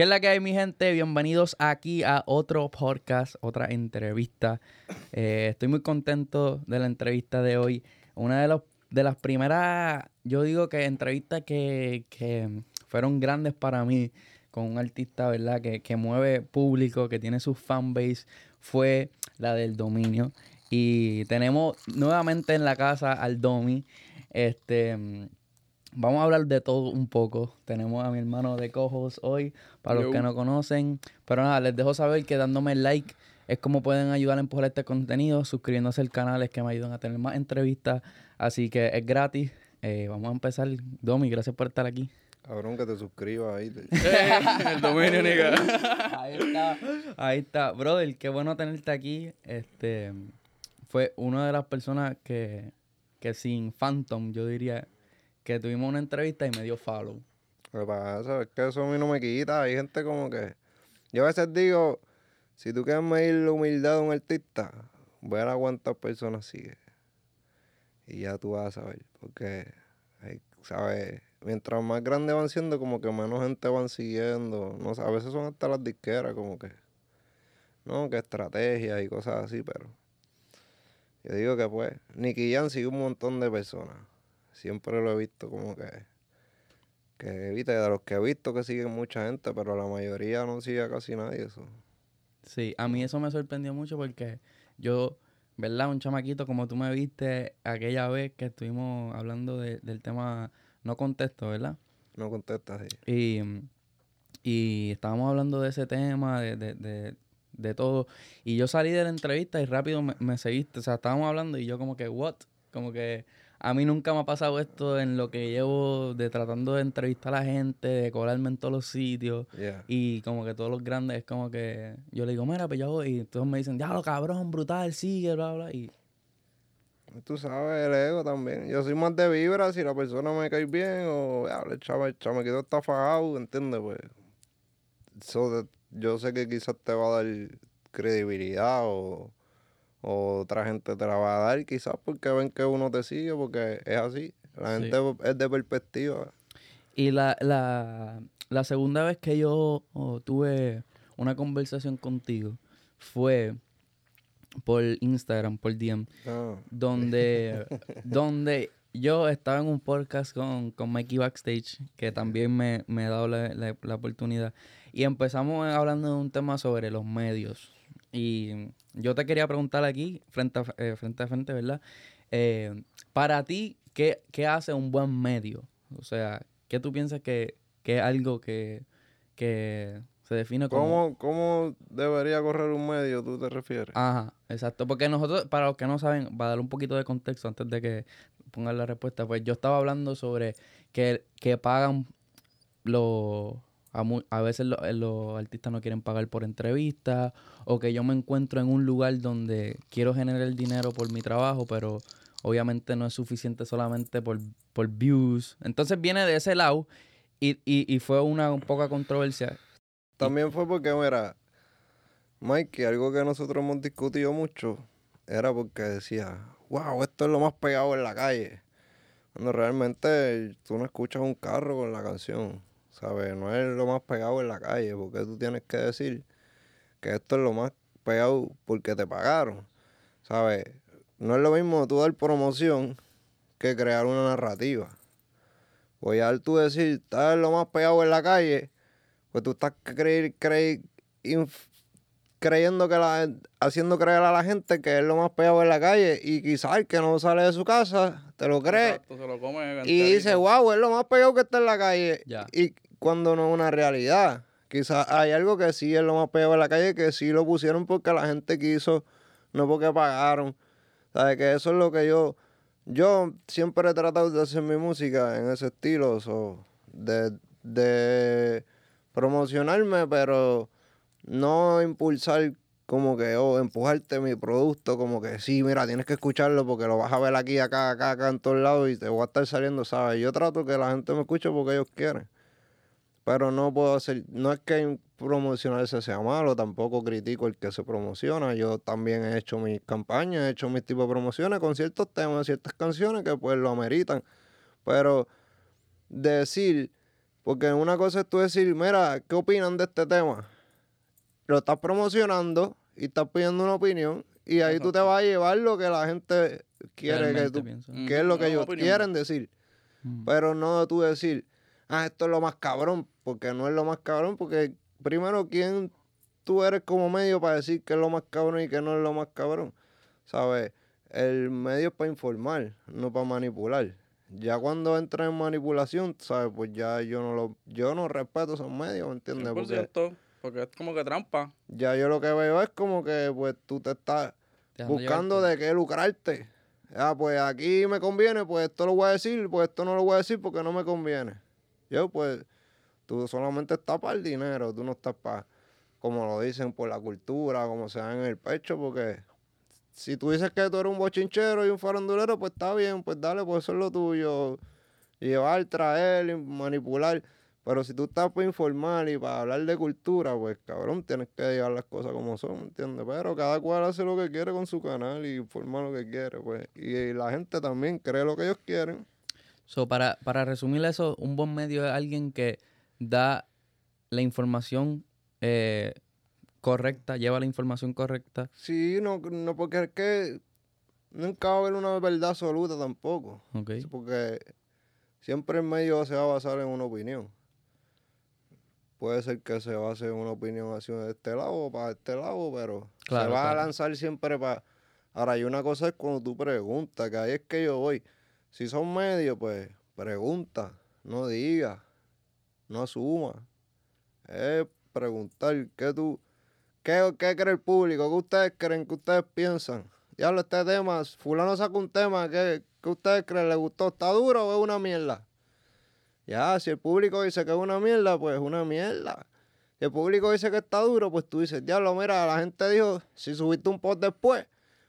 ¿Qué es la que hay, mi gente? Bienvenidos aquí a otro podcast, otra entrevista. Eh, estoy muy contento de la entrevista de hoy. Una de, los, de las primeras, yo digo que entrevistas que, que fueron grandes para mí con un artista, ¿verdad? Que, que mueve público, que tiene su fanbase, fue la del dominio. Y tenemos nuevamente en la casa al Domi. Este, vamos a hablar de todo un poco. Tenemos a mi hermano de Cojos hoy, para los que no conocen. Pero nada, les dejo saber que dándome like es como pueden ayudar a empujar este contenido. Suscribiéndose al canal es que me ayudan a tener más entrevistas. Así que es gratis. Eh, vamos a empezar. Domi, gracias por estar aquí. Cabrón, que te suscribas ahí. el dominio, nigga. ahí está. Ahí está. Brother, qué bueno tenerte aquí. Este fue una de las personas que, que sin Phantom, yo diría, que tuvimos una entrevista y me dio follow. Lo que pasa es que eso a mí no me quita. Hay gente como que. Yo a veces digo, si tú quieres medir la humildad de un artista, ver a cuántas personas sigue. Y ya tú vas a saber. Porque, ¿sabes? Mientras más grandes van siendo, como que menos gente van siguiendo. No a veces son hasta las disqueras, como que. No, que estrategias y cosas así, pero. Yo digo que pues, Nicky Jan sigue un montón de personas. Siempre lo he visto como que, que viste, de los que he visto que siguen mucha gente, pero la mayoría no sigue casi nadie eso. Sí, a mí eso me sorprendió mucho porque yo, ¿verdad? Un chamaquito como tú me viste aquella vez que estuvimos hablando del tema no contesto, ¿verdad? No contesta, sí. Y, y estábamos hablando de ese tema, de, de de todo. Y yo salí de la entrevista y rápido me, seguiste. O sea, estábamos hablando y yo como que, what? Como que a mí nunca me ha pasado esto en lo que llevo de tratando de entrevistar a la gente, de colarme en todos los sitios. Y como que todos los grandes es como que yo le digo, mira, pues yo voy. Y todos me dicen, lo cabrón, brutal, sigue, bla, bla. Y Tú sabes, el ego también. Yo soy más de vibra si la persona me cae bien o ya, el chamaquito está fajado, ¿entiendes? Pues. So yo sé que quizás te va a dar credibilidad o, otra gente te la va a dar, quizás porque ven que uno te sigue, porque es así. La gente es de perspectiva. Y la, la, segunda vez que yo tuve una conversación contigo fue por Instagram, por DM, ah. donde, donde yo estaba en un podcast con, con Mikey Backstage, que también me, me ha dado la, la oportunidad. Y empezamos hablando de un tema sobre los medios. Y yo te quería preguntar aquí, frente a eh, frente, a frente ¿verdad? Eh, para ti, ¿qué, hace un buen medio? O sea, ¿qué tú piensas que, es algo que, se define como... ¿Cómo, ¿Cómo debería correr un medio, tú te refieres? Ajá, exacto. Porque nosotros, para los que no saben, va a dar un poquito de contexto antes de que pongan la respuesta. Pues yo estaba hablando sobre que, que pagan los a, veces eh, los artistas no quieren pagar por entrevistas o que yo me encuentro en un lugar donde quiero generar el dinero por mi trabajo, pero obviamente no es suficiente solamente por, por views. Entonces viene de ese lado y, y, fue una un poca controversia. También fue porque, mira, Mike, algo que nosotros hemos discutido mucho era porque decía, wow, esto es lo más pegado en la calle. Cuando realmente tú no escuchas un carro con la canción. ¿Sabes? No es lo más pegado en la calle, porque tú tienes que decir que esto es lo más pegado porque te pagaron, ¿sabes? No es lo mismo tú dar promoción que crear una narrativa. Voy a dar tú decir, estás lo más pegado en la calle, pues tú estás creyendo que la, haciendo creer a la gente que es lo más pegado en la calle y quizás el que no sale de su casa te lo cree y dice, wow, es lo más pegado que está en la calle. Y cuando no es una realidad. Quizás hay algo que sí es lo más peor en la calle, que sí lo pusieron porque la gente quiso, no porque pagaron. ¿Sabes? Que eso es lo que yo. Yo siempre he tratado de hacer mi música en ese estilo, de, de promocionarme, pero no impulsar como que, o empujarte mi producto, como que sí, mira, tienes que escucharlo porque lo vas a ver aquí, acá, acá, acá, en todos lados y te voy a estar saliendo, ¿sabes? Yo trato que la gente me escuche porque ellos quieren. Pero no puedo hacer, no es que promocionarse sea malo, tampoco critico el que se promociona. Yo también he hecho mis campañas, he hecho mis tipos de promociones con ciertos temas, ciertas canciones que pues lo ameritan. Pero decir Porque una cosa es tú decir, mira, ¿qué opinan de este tema? Lo estás promocionando y estás pidiendo una opinión y ahí tú te vas a llevar lo que la gente quiere que tú, que es lo que ellos quieren decir. Mm. Pero no tú decir, ah, esto es lo más cabrón, porque no es lo más cabrón, porque primero, ¿quién tú eres como medio para decir que es lo más cabrón y que no es lo más cabrón? ¿Sabes? El medio es para informar, no para manipular. Ya cuando entra en manipulación, ¿sabes? Pues ya yo no lo, yo no respeto esos medios, ¿me entiendes? Porque, porque es como que trampa. Ya yo lo que veo es como que pues tú te estás buscando de qué lucrarte. Ah, pues aquí me conviene, pues esto lo voy a decir, pues esto no lo voy a decir porque no me conviene. Yo, pues, tú solamente estás para el dinero, tú no estás para, como lo dicen, por la cultura, como se dan en el pecho, porque si tú dices que tú eres un bochinchero y un farandulero, pues está bien, pues dale, pues eso es lo tuyo. Llevar, traer, manipular. Pero si tú estás para informar y para hablar de cultura, pues cabrón, tienes que llevar las cosas como son, ¿me entiendes? Pero cada cual hace lo que quiere con su canal y informa lo que quiere, pues. Y, la gente también cree lo que ellos quieren. So, para, para resumir eso, un buen medio es alguien que da la información eh, correcta, lleva la información correcta. Sí, no, no porque es que nunca va a haber una verdad absoluta tampoco. Okay. Porque siempre el medio se va a basar en una opinión. Puede ser que se base en una opinión así de este lado o para este lado, pero se va a lanzar siempre para... Ahora, hay una cosa es cuando tú preguntas, que ahí es que yo voy. Si son medios, pues pregunta, no diga, no asuma. Es preguntar qué tú ¿Qué, ¿Qué cree el público? ¿Qué ustedes creen? ¿Qué ustedes piensan? Diablo, este tema, fulano saca un tema, ¿qué, ¿qué ustedes creen? ¿Le gustó? ¿Está duro o es una mierda? Ya, si el público dice que es una mierda, pues es una mierda. Si el público dice que está duro, pues tú dices, diablo, mira, la gente dijo, si subiste un post después,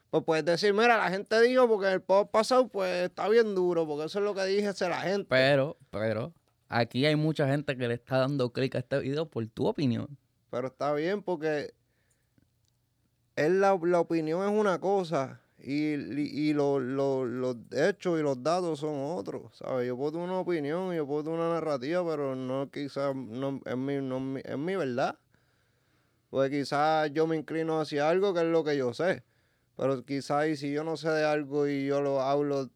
pues puedes decir, mira, la gente dijo porque el post pasado, pues está bien duro, porque eso es lo que dije la gente. Pero, pero, aquí hay mucha gente que le está dando clic a este video por tu opinión. Pero está bien porque la, opinión es una cosa y, y, los hechos y los datos son otros, ¿sabes? Yo puedo una opinión, yo puedo una narrativa, pero no quizás no, es, mi, no, es mi verdad. Pues quizás yo me inclino hacia algo que es lo que yo sé. Pero quizás si yo no sé de algo y yo lo hablo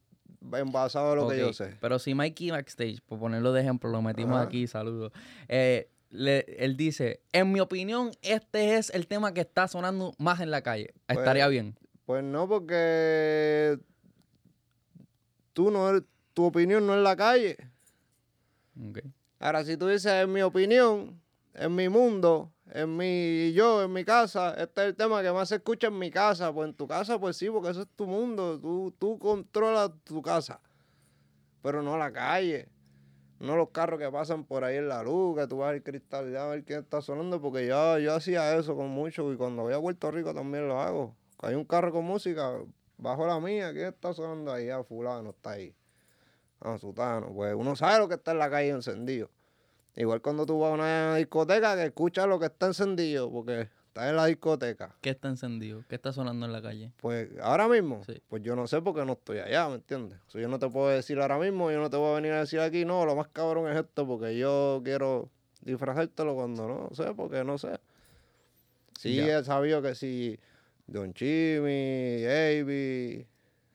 en basado en lo que yo sé. Pero si Mikey Backstage, por ponerlo de ejemplo, lo metimos aquí, saludos. Eh, él dice, en mi opinión, este es el tema que está sonando más en la calle. Pues, Estaría bien. Pues no, porque tú no tu opinión no es la calle. Ahora, si tú dices, en mi opinión, en mi mundo, en mi yo, en mi casa, este es el tema que más se escucha en mi casa. Pues en tu casa, pues sí, porque eso es tu mundo. Tú, tú controlas tu casa, pero no la calle no los carros que pasan por ahí en la luz, que tú vas al cristal a ver quién está sonando, porque yo, yo hacía eso con mucho y cuando voy a Puerto Rico también lo hago. Hay un carro con música, bajo la mía, ¿quién está sonando ahí? Ah, fulano está ahí. Ah, sutano. Pues uno sabe lo que está en la calle encendido. Igual cuando tú vas a una discoteca que escuchas lo que está encendido, porque está en la discoteca. ¿Qué está encendido? ¿Qué está sonando en la calle? Pues ahora mismo, pues yo no sé porque no estoy allá, ¿me entiendes? O yo no te puedo decir ahora mismo, yo no te voy a venir a decir aquí, no, lo más cabrón es esto porque yo quiero disfrazártelo cuando no sé, porque no sé. Sí, he sabido que si Don Chimmy, Davey,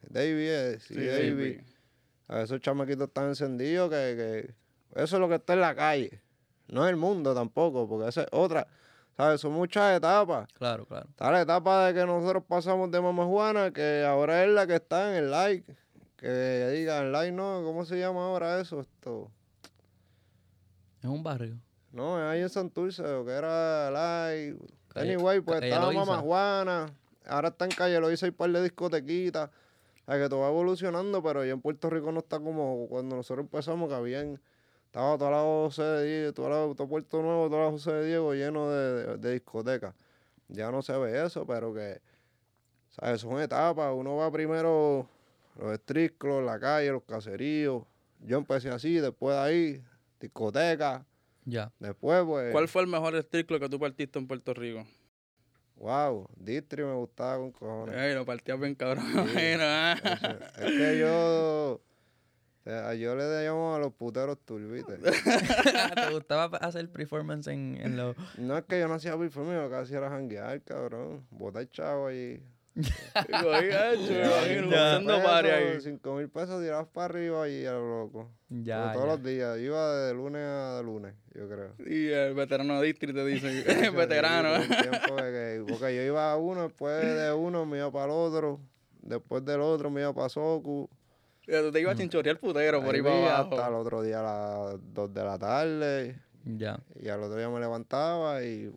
Davey, sí, sí A esos chamaquitos están encendidos que, que eso es lo que está en la calle. No es el mundo tampoco, porque esa es otra ¿Sabes? Son muchas etapas. Claro, claro. Está la etapa de que nosotros pasamos de Mamá Juana, que ahora es la que está en el like. Que diga, el like no, ¿cómo se llama ahora eso? Esto. Es un barrio. No, es ahí en Santurce, que era like. anyway, pues estaba Mamá Juana. Ahora está en Calle Loiza y un par de discotequitas. hay que todo va evolucionando, pero ya en Puerto Rico no está como cuando nosotros empezamos, que habían estaba toda la José de Diego, todo, todo Puerto Nuevo, toda la José de Diego lleno de, de, discotecas. Ya no se ve eso, pero que, ¿sabes? Son etapas. Uno va primero los estriclos, la calle, los caseríos. Yo empecé así, después de ahí, discoteca. Ya. Después, pues. ¿Cuál fue el mejor estriclo que tú partiste en Puerto Rico? Wow, Distri me gustaba con cojones. Ey, lo partías bien cabrón. es que yo yo le llamo a los puteros turbites. ¿Te gustaba hacer performance en, en los...? No, es que yo no hacía performance, lo que hacía era janguear, cabrón. Botar chavo ahí. Cinco mil pesos tirabas para arriba y a lo loco. Ya, todos los días. Iba de lunes a lunes, yo creo. Y el veterano de distrito dice, veterano. porque yo iba a uno, después de uno me iba para el otro, después del otro me iba para Soku. Tú te ibas a chinchorear putero por ahí para abajo. Hasta el otro día a las 2 de la tarde. Ya. Y al otro día me levantaba y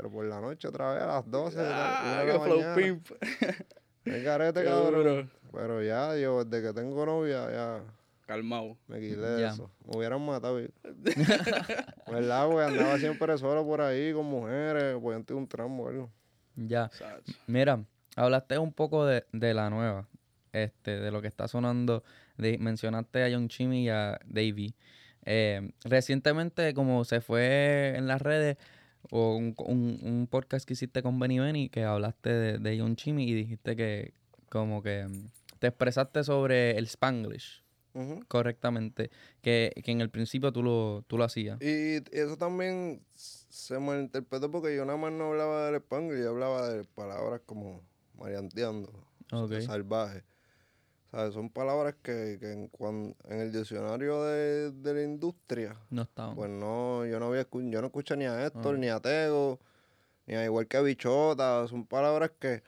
pero por la noche otra vez a las 12. Ah, qué flow pimp. El carete, cabrón. Pero ya, yo desde que tengo novia, ya. Calmado. Me quité de eso. Me hubieran matado. ¿Verdad, güey? Andaba siempre solo por ahí con mujeres, pues antes un tramo algo. Ya. Mira, hablaste un poco de, de, la nueva. Este, de lo que está sonando. De, mencionaste a John Chimmy y a Davey. Eh, recientemente, como se fue en las redes, o un, un, podcast que hiciste con Benny Benny que hablaste de, de John Chimmy y dijiste que como que mm, te expresaste sobre el Spanglish correctamente, que, en el principio tú lo, tú lo hacías. Y eso también se malinterpretó porque yo nada más no hablaba del Spanglish, yo hablaba de palabras como marianteando, salvaje. Son palabras que, en, en el diccionario de, la industria. No estaban. Pues no, yo no había yo no escuché ni a Héctor, ah. ni a Tego, ni a igual que a Bichota. Son palabras que,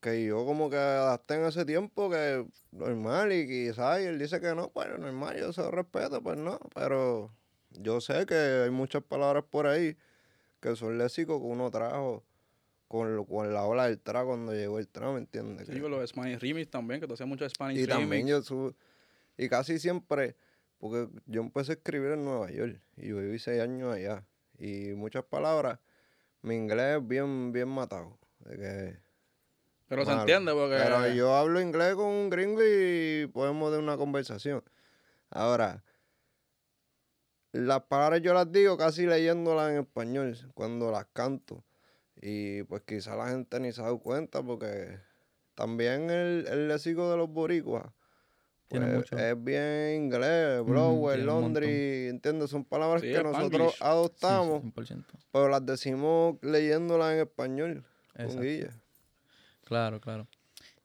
que yo como que adapté en ese tiempo que normal y quizás él dice que no, pues normal, yo se respeto, pues no. Pero yo sé que hay muchas palabras por ahí que son léxicos que uno trajo con, con la ola del trap cuando llegó el trap, ¿me entiendes? Sí, con los Spanish Remix también, que te hacía mucho Spanish y También yo y casi siempre, porque yo empecé a escribir en Nueva York y yo viví seis años allá. Y muchas palabras, mi inglés es bien, bien matado. pero se entiende porque... Pero yo hablo inglés con un gringo y podemos de una conversación. Ahora, las palabras yo las digo casi leyéndolas en español cuando las canto. Y pues quizá la gente ni se ha dado cuenta porque también el, el léxico de los boricuas pues, es bien inglés, Broadway, Londres, ¿entiendes? Son palabras que nosotros adoptamos, pero las decimos leyéndolas en español. Con Claro, claro.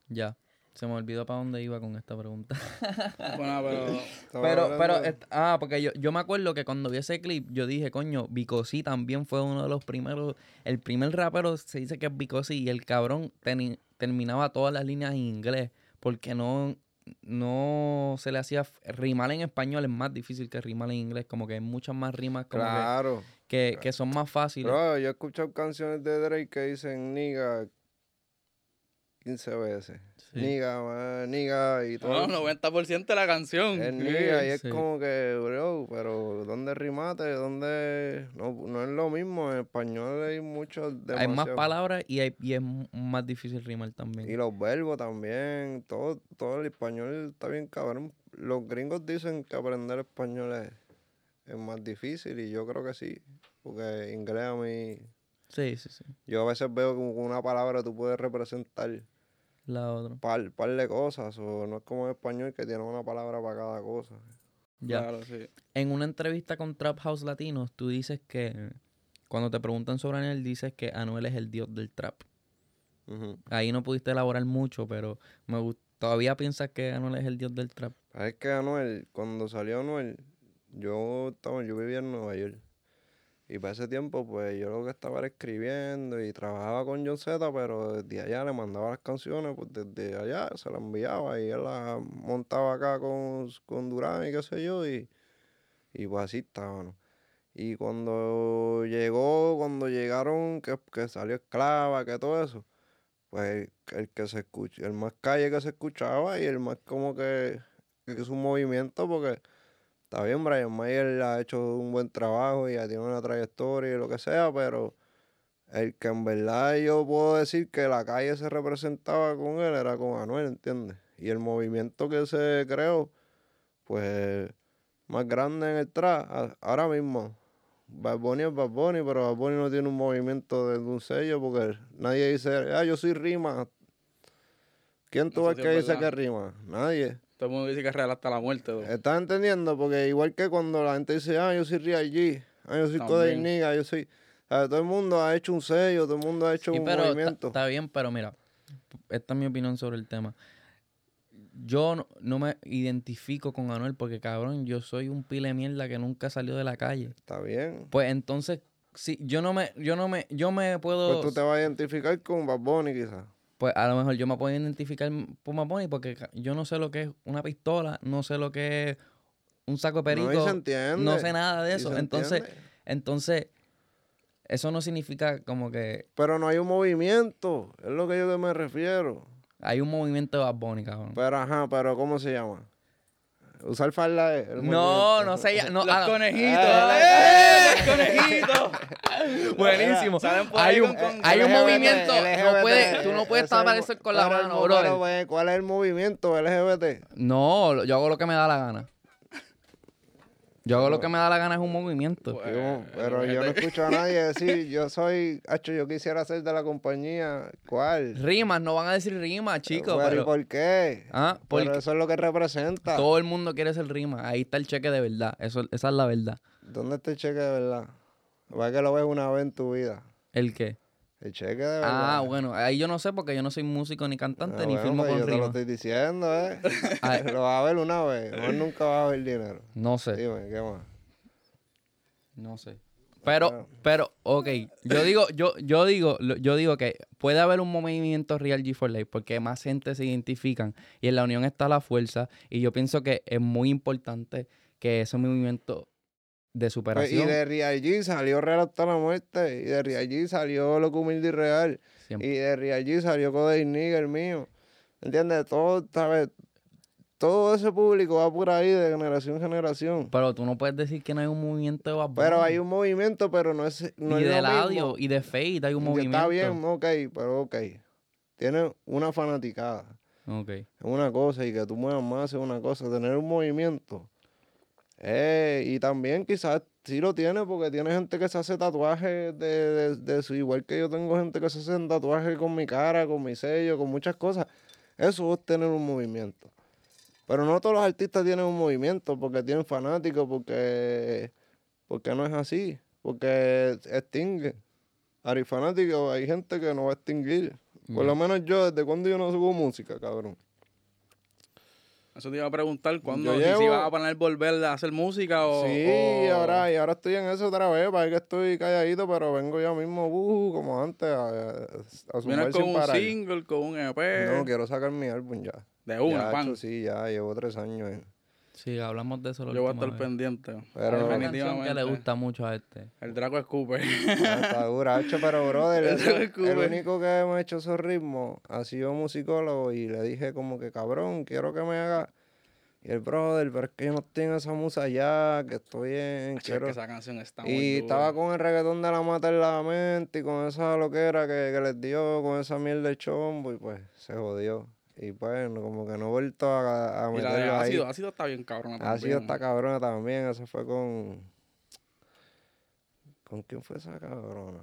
Ya. Se me olvidó para dónde iba con esta pregunta. bueno, pero. pero, pero, ah, porque yo, yo me acuerdo que cuando vi ese clip, yo dije, coño, Bicosí también fue uno de los primeros. El primer rapero se dice que es Bicosí y el cabrón terminaba todas las líneas en inglés porque no, no se le hacía. Rimar en español es más difícil que rimar en inglés, como que hay muchas más rimas como claro. que, que, son más fáciles. yo he escuchado canciones de Drake que dicen niga 15 veces. Niga, niga y todo. No, 90% de la canción. Es niga y es como que, bro, pero ¿dónde rimate? ¿Dónde...? No, no es lo mismo. En español hay muchos... Hay más palabras y, hay, y es más difícil rimar también. Y los verbos también. Todo, todo el español está bien cabrón. Los gringos dicen que aprender español es, es más difícil y yo creo que sí. Porque inglés a mí... Sí, sí, sí. Yo a veces veo como una palabra tú puedes representar la otra. Par, par de cosas, o no es como en español que tiene una palabra para cada cosa. Ya. Claro, sí. En una entrevista con Trap House Latinos, tú dices que cuando te preguntan sobre Anuel, dices que Anuel es el dios del trap. Ahí no pudiste elaborar mucho, pero me todavía piensas que Anuel es el dios del trap. Es que Anuel, cuando salió Anuel, yo estaba, yo vivía en Nueva York. Y para ese tiempo, pues yo lo que estaba era escribiendo y trabajaba con John Z, pero desde allá le mandaba las canciones, pues desde allá se las enviaba y él las montaba acá con, con Durán y qué sé yo, y, y pues así estaba, Y cuando llegó, cuando llegaron, que, que salió Esclava, que todo eso, pues el que se escucha, el más calle que se escuchaba y el más como que, que es un movimiento, porque Está bien, Brian Mayer ha hecho un buen trabajo y ya tiene una trayectoria y lo que sea, pero el que en verdad yo puedo decir que la calle se representaba con él era con Anuel, ¿entiendes? Y el movimiento que se creó, pues más grande en el trap, ahora mismo. Bad Bunny es Bad Bunny, pero Bad Bunny no tiene un movimiento de un sello porque nadie dice, ah, yo soy rima. ¿Quién tú ves que dice que rima? Nadie. Todo el mundo dice que es real hasta la muerte. ¿Estás entendiendo? Porque igual que cuando la gente dice, ah, yo soy Real G, ah, yo soy Code Niga, yo soy... todo el mundo ha hecho un sello, todo el mundo ha hecho un movimiento. Está bien, pero mira, esta es mi opinión sobre el tema. Yo no, me identifico con Anuel porque, cabrón, yo soy un pile mierda que nunca salió de la calle. Está bien. Pues entonces, si yo no me, yo no me, yo me puedo... Pues tú te vas a identificar con Bad Bunny quizás pues a lo mejor yo me puedo identificar por Maponi porque yo no sé lo que es una pistola, no sé lo que es un saco de perico. No, no sé nada de eso. Entonces, entonces, eso no significa como que. Pero no hay un movimiento, es lo que yo me refiero. Hay un movimiento de Bad cabrón. Pero ajá, pero ¿cómo se llama? Usar falda es. No, no sé. No, los ah, conejitos. ¡Eh! ¡Los conejitos! Buenísimo. Hay un, hay un movimiento. no puede, tú no puedes aparecer con la mano, bro. ¿Cuál es el movimiento LGBT? No, yo hago lo que me da la gana. Yo hago lo que me da la gana es un movimiento. Pues, pero yo no escucho a nadie decir, yo soy, hecho, yo quisiera ser de la compañía. ¿Cuál? Rimas, no van a decir rimas, chicos. Pero, ¿por qué? Ah, porque eso es lo que representa. Todo el mundo quiere ser rima. Ahí está el cheque de verdad. Eso, esa es la verdad. ¿Dónde está el cheque de verdad? Va que lo ves una vez en tu vida. ¿El qué? El cheque de verdad. Ah, bueno, ahí yo no sé porque yo no soy músico ni cantante ah, ni firmo pues con yo te lo estoy diciendo, ¿eh? lo vas a ver una vez, no nunca vas a ver dinero. No sé. Dime, ¿qué más? No sé. Pero, pero, ok, yo digo, yo, yo digo, yo digo que puede haber un movimiento Real G 4 Life porque más gente se identifican y en la unión está la fuerza y yo pienso que es muy importante que ese movimiento de pues, superación. y de Real G salió Real hasta la muerte. Y de Real G salió Loco Humilde y Real. Y de Real G salió Code Nigger mío. ¿Entiendes? Todo, ¿sabes? Todo ese público va por ahí de generación en generación. Pero tú no puedes decir que no hay un movimiento de Bad Pero hay un movimiento, pero no es. No y de audio y de Fate hay un movimiento. Está bien, ok, pero ok. Tiene una fanaticada. Ok. Es una cosa y que tú muevas más es una cosa. Tener un movimiento eh, y también quizás sí lo tiene porque tiene gente que se hace tatuajes de, de, su, igual que yo tengo gente que se hace tatuajes con mi cara, con mi sello, con muchas cosas. Eso es tener un movimiento. Pero no todos los artistas tienen un movimiento porque tienen fanáticos, porque, porque no es así, porque extingue. Hay fanáticos, hay gente que no va a extinguir. Por lo menos yo, ¿desde cuando yo no subo música, cabrón? Eso te iba a preguntar cuándo, si, si vas a poner volver a hacer música o. Sí, Ahora, y ahora estoy en eso otra vez, para que estoy calladito, pero vengo ya mismo, uh, como antes, a, a, Vienes con un single, con un EP. No, quiero sacar mi álbum ya. De una, pan. sí, ya, llevo tres años. Sí, hablamos de eso. Yo voy a estar pendiente. Pero definitivamente. que le gusta mucho a este. El Draco escupe. Ah, está dura, pero brother, el, el, único que hemos hecho esos ritmos ha sido musicólogo y le dije como que cabrón, quiero que me haga. Y el brother, pero es que yo no tengo esa musa ya, que estoy en. Quiero... que esa canción está muy Y estaba con el reggaetón de la mata en la mente y con esa loquera que, que les dio, con esa miel de chombo y pues se jodió. Y pues, como que no he vuelto a, a meterlo ha ácido, ácido está bien cabrona también. Ácido está cabrona también. Eso fue con... ¿Con quién fue esa cabrona?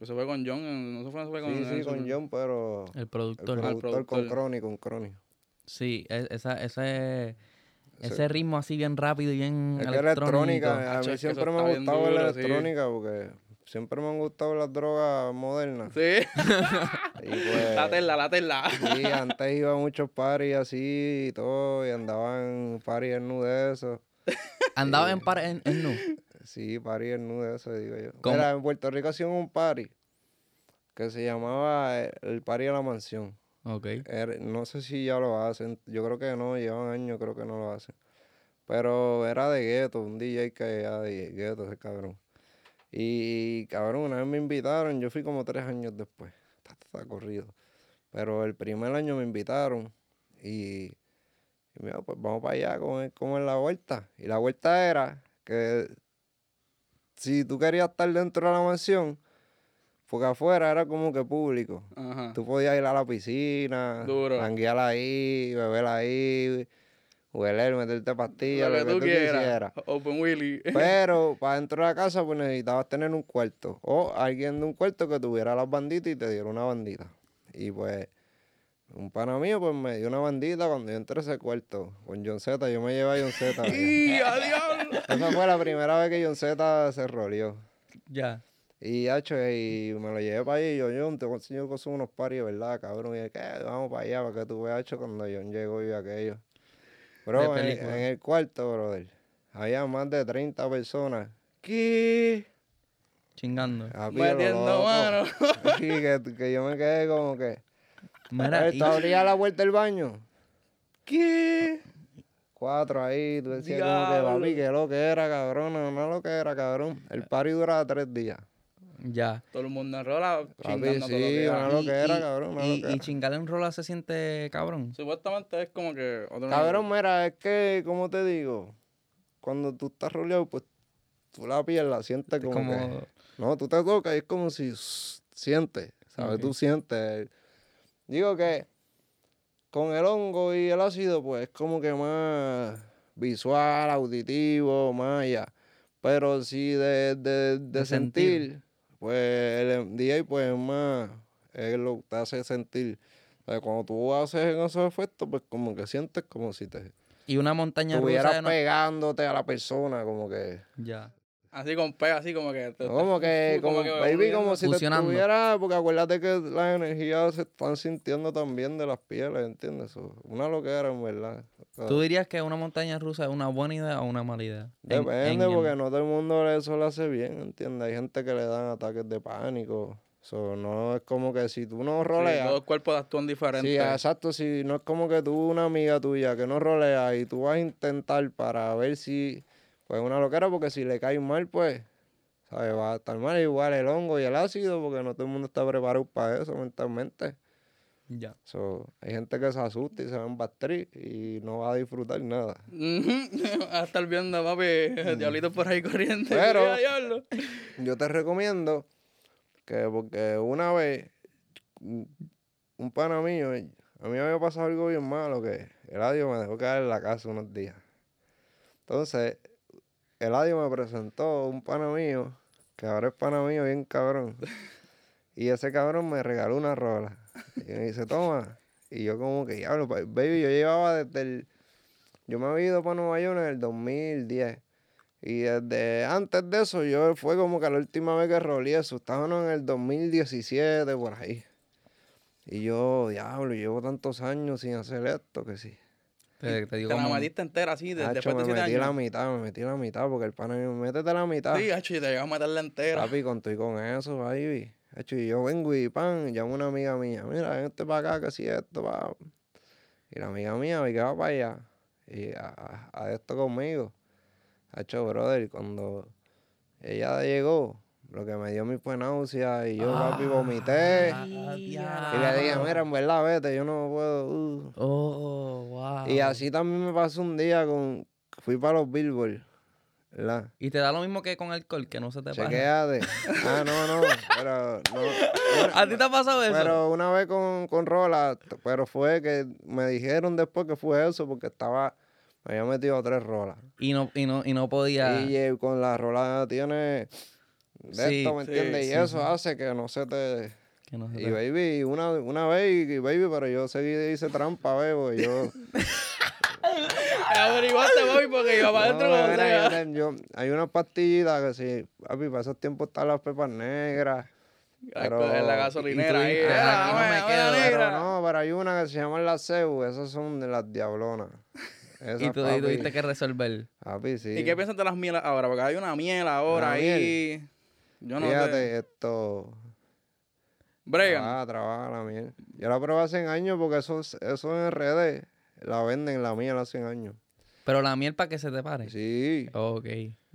Eso fue con John, no se fue, fue con... Sí, sí, con John, pero... El productor. El productor, con Crony, con Crony. Sí, e, esa, ese, ese ritmo así bien rápido y bien es electrónica. A mí siempre me ha gustado la electrónica porque siempre me han gustado las drogas modernas. Sí. pues, la tela, la tela. Sí, antes iba a muchos paris así y todo, y andaba en paris en nu de eso. ¿Andaba en paris en, nu? Sí, paris en nu de eso, digo yo. Mira, en Puerto Rico hacían un party que se llamaba el party de la mansión. Ok. no sé si ya lo hacen, yo creo que no, llevan años, creo que no lo hacen. Pero era de gueto, un DJ que era de gueto, ese cabrón. Y cabrón, una vez me invitaron, yo fui como tres años después. Está, corrido. Pero el primer año me invitaron y, y mira, pues vamos para allá como, como en la vuelta. Y la vuelta era que si tú querías estar dentro de la mansión, porque afuera era como que público. Tú podías ir a la piscina, manguear ahí, beber ahí, hueler, meterte pastillas, lo, que, tú, quieras. Open Willy. Pero para dentro de la casa pues necesitabas tener un cuarto. O alguien de un cuarto que tuviera las banditas y te diera una bandita. Y pues un pana mío pues me dio una bandita cuando yo entré a ese cuarto con John Z. Yo me llevé a John Z. ¡Y adiós! Esa fue la primera vez que John Z se roleó. Ya. Y, hecho, y me lo llevé para allá y yo, John, te cosas unos paris, ¿verdad, cabrón? Y ¿qué? Vamos para allá para que tú veas, hecho, cuando John llegó y aquello. Bro, en, en, el cuarto, brother, había más de 30 personas. ¿Qué? Chingando. Metiendo mano. Sí, que, que yo me quedé como que... Mira, ¿Esto abría la vuelta del baño? ¿Qué? Cuatro ahí, tú decías como que, papi, que lo que era, cabrón, no, no lo que era, cabrón. El party duraba tres días. Ya. Todo el mundo en rola chingando sí, todo lo que era. Cabrón. Y, chingar en rola se siente cabrón. Supuestamente es como que... cabrón, mira, es que, como te digo, cuando tú estás roleado, pues tú la piel la sientes como, que... No, tú te tocas y es como si sientes, ¿sabes? Tú sientes... Digo que con el hongo y el ácido, pues es como que más visual, auditivo, más allá. Pero sí de, de, sentir, pues el DJ pues es más, es lo que te hace sentir. cuando tú haces esos efectos, pues como que sientes como si te... Y una montaña Estuvieras pegándote a la persona, como que... Ya. Así con pega, así como que... como que, como, baby, como si te estuviera... Porque acuérdate que las energías se están sintiendo también de las pieles, ¿entiendes? Una loquera, en verdad. ¿Tú dirías que una montaña rusa es una buena idea o una mala idea? Depende, porque no todo el mundo eso lo hace bien, ¿entiendes? Hay gente que le dan ataques de pánico. So, no es como que si tú no roleas. Sí, todos los cuerpos actúan diferente. Sí, exacto. Si no es como que tú, una amiga tuya que no rolea y tú vas a intentar para ver si pues una loquera porque si le cae mal, pues, ¿sabes? Va a estar mal igual el hongo y el ácido porque no todo el mundo está preparado para eso mentalmente. Ya. hay gente que se asusta y se va en bastri y no va a disfrutar nada. a estar viendo, papi, mm. diablitos por ahí corriendo. Pero yo te recomiendo que porque una vez un pana mío, a mí me había pasado algo bien malo que el adiós me dejó caer en la casa unos días. Entonces, Eladio me presentó un pana mío, que ahora es pana mío bien cabrón. Y ese cabrón me regaló una rola. Y me dice, toma. Y yo como que, diablo, baby, yo llevaba desde el... Yo me había ido para Nueva York en el 2010. Y desde antes de eso, yo fue como que la última vez que rolé eso. Estábamos en el 2017, por ahí. Y yo, diablo, llevo tantos años sin hacer esto que sí. Te, te, digo te la metiste entera así, de, después de me metí la mitad, me metí la mitad, porque el pana me métete la mitad. Sí, hacho, y te llegas a meterla entera. Papi, con y con eso, baby. Hacho, y yo vengo y pan, llamo a una amiga mía, mira, ven este para acá, que si esto, va. Y la amiga mía me quedaba para allá. Y a, a, esto conmigo. Hacho, brother, cuando ella llegó, lo que me dio mi fue náusea y yo, papi, vomité. y le dije, mira, en verdad, vete, yo no puedo. Uh". Oh, wow. Y así también me pasó un día con. Fui para los Billboard. ¿verdad? Y te da lo mismo que con alcohol, que no se te pasa. Chequeate. ah, no, no. Pero no. ¿A ti te ha pasado eso? Pero una vez con, con Rola, pero fue que me dijeron después que fue eso porque estaba. Me había metido tres rolas. Y no, y no, y no podía. Y eh, con la rola tiene de esto, ¿me entiendes? y eso hace que no se te... y baby, una, una vez, y baby, pero yo seguí hice trampa, bebo, y yo... Averiguaste, baby, porque iba para adentro. No, hay unas pastillitas que sí, papi, para esos tiempos están las pepas negras. Pero, en la gasolinera ahí. Ah, no me quedo, pero no, pero hay una que se llama la CEU, esas son de las diablonas. y tú, tuviste que resolver. Papi, sí. ¿Y qué piensas de las mielas ahora? Porque hay una miel ahora ahí. Yo no Fíjate, esto. Bregan. Ah, trabaja la miel. Yo la probé hace años porque eso, eso en redes la venden la miel hace años. Pero la miel para que se te pare. Sí. ok.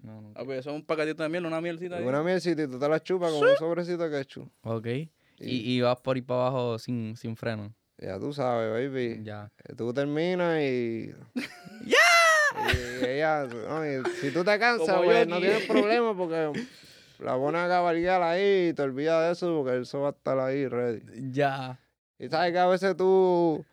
No, no. Ah, pues eso es un paquetito de miel, una mielcita. Una mielcita y tú te la chupas con un sobrecito de ketchup. Ok. Y, y, vas por ahí para abajo sin, sin freno. Ya tú sabes, baby. Ya. Tú terminas y. ¡Ya! Y ella, si tú te cansas, pues no tienes problema porque la buena cabalgar ahí y te olvidas de eso porque eso va a estar ahí ready. Ya. Y sabes que a veces tú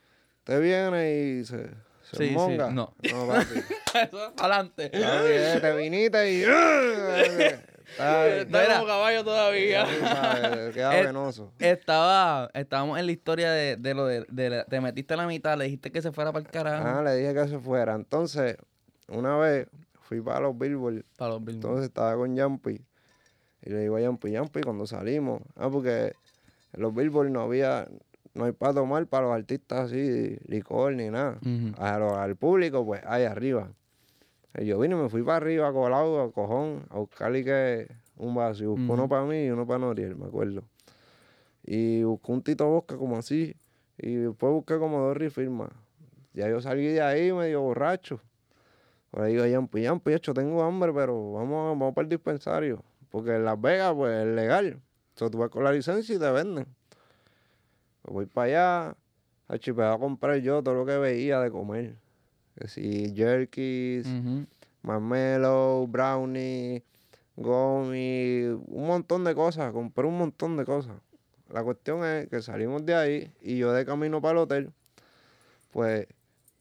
te vienes y se, se sí, monga. Sí, no. No, papi. eso es adelante. te viniste y... Está como caballo todavía. queda venoso. Estaba, estábamos en la historia de, de lo de, de, Te metiste a la mitad, le dijiste que se fuera para el carajo. Ah, le dije que se fuera. Entonces, una vez fui para los Billboard. Para los Billboard. Entonces estaba con Jumpy. Y le digo a Jumpy, Jumpy, cuando salimos. Ah, porque en los Billboard no había, no hay para tomar para los artistas así, licor ni nada. al público, pues, ahí arriba. Y yo vine, me fui para arriba, colado, a cojón, a buscarle que un vaso. Y buscó uno para mí y uno para Noriel, me acuerdo. Y buscó un Tito Bosca como así. Y después busqué como dos refirmas. Ya yo salí de ahí medio borracho. Por ahí digo, Yampi, Yampi, hecho, tengo hambre, pero vamos, vamos para el dispensario. Porque en Las Vegas, pues, es legal. Entonces tú vas con la licencia y te venden. Pues voy para allá. A a comprar yo todo lo que veía de comer. Que si jerkies, marmelo, brownie, gummy, un montón de cosas. Compré un montón de cosas. La cuestión es que salimos de ahí y yo de camino para el hotel, pues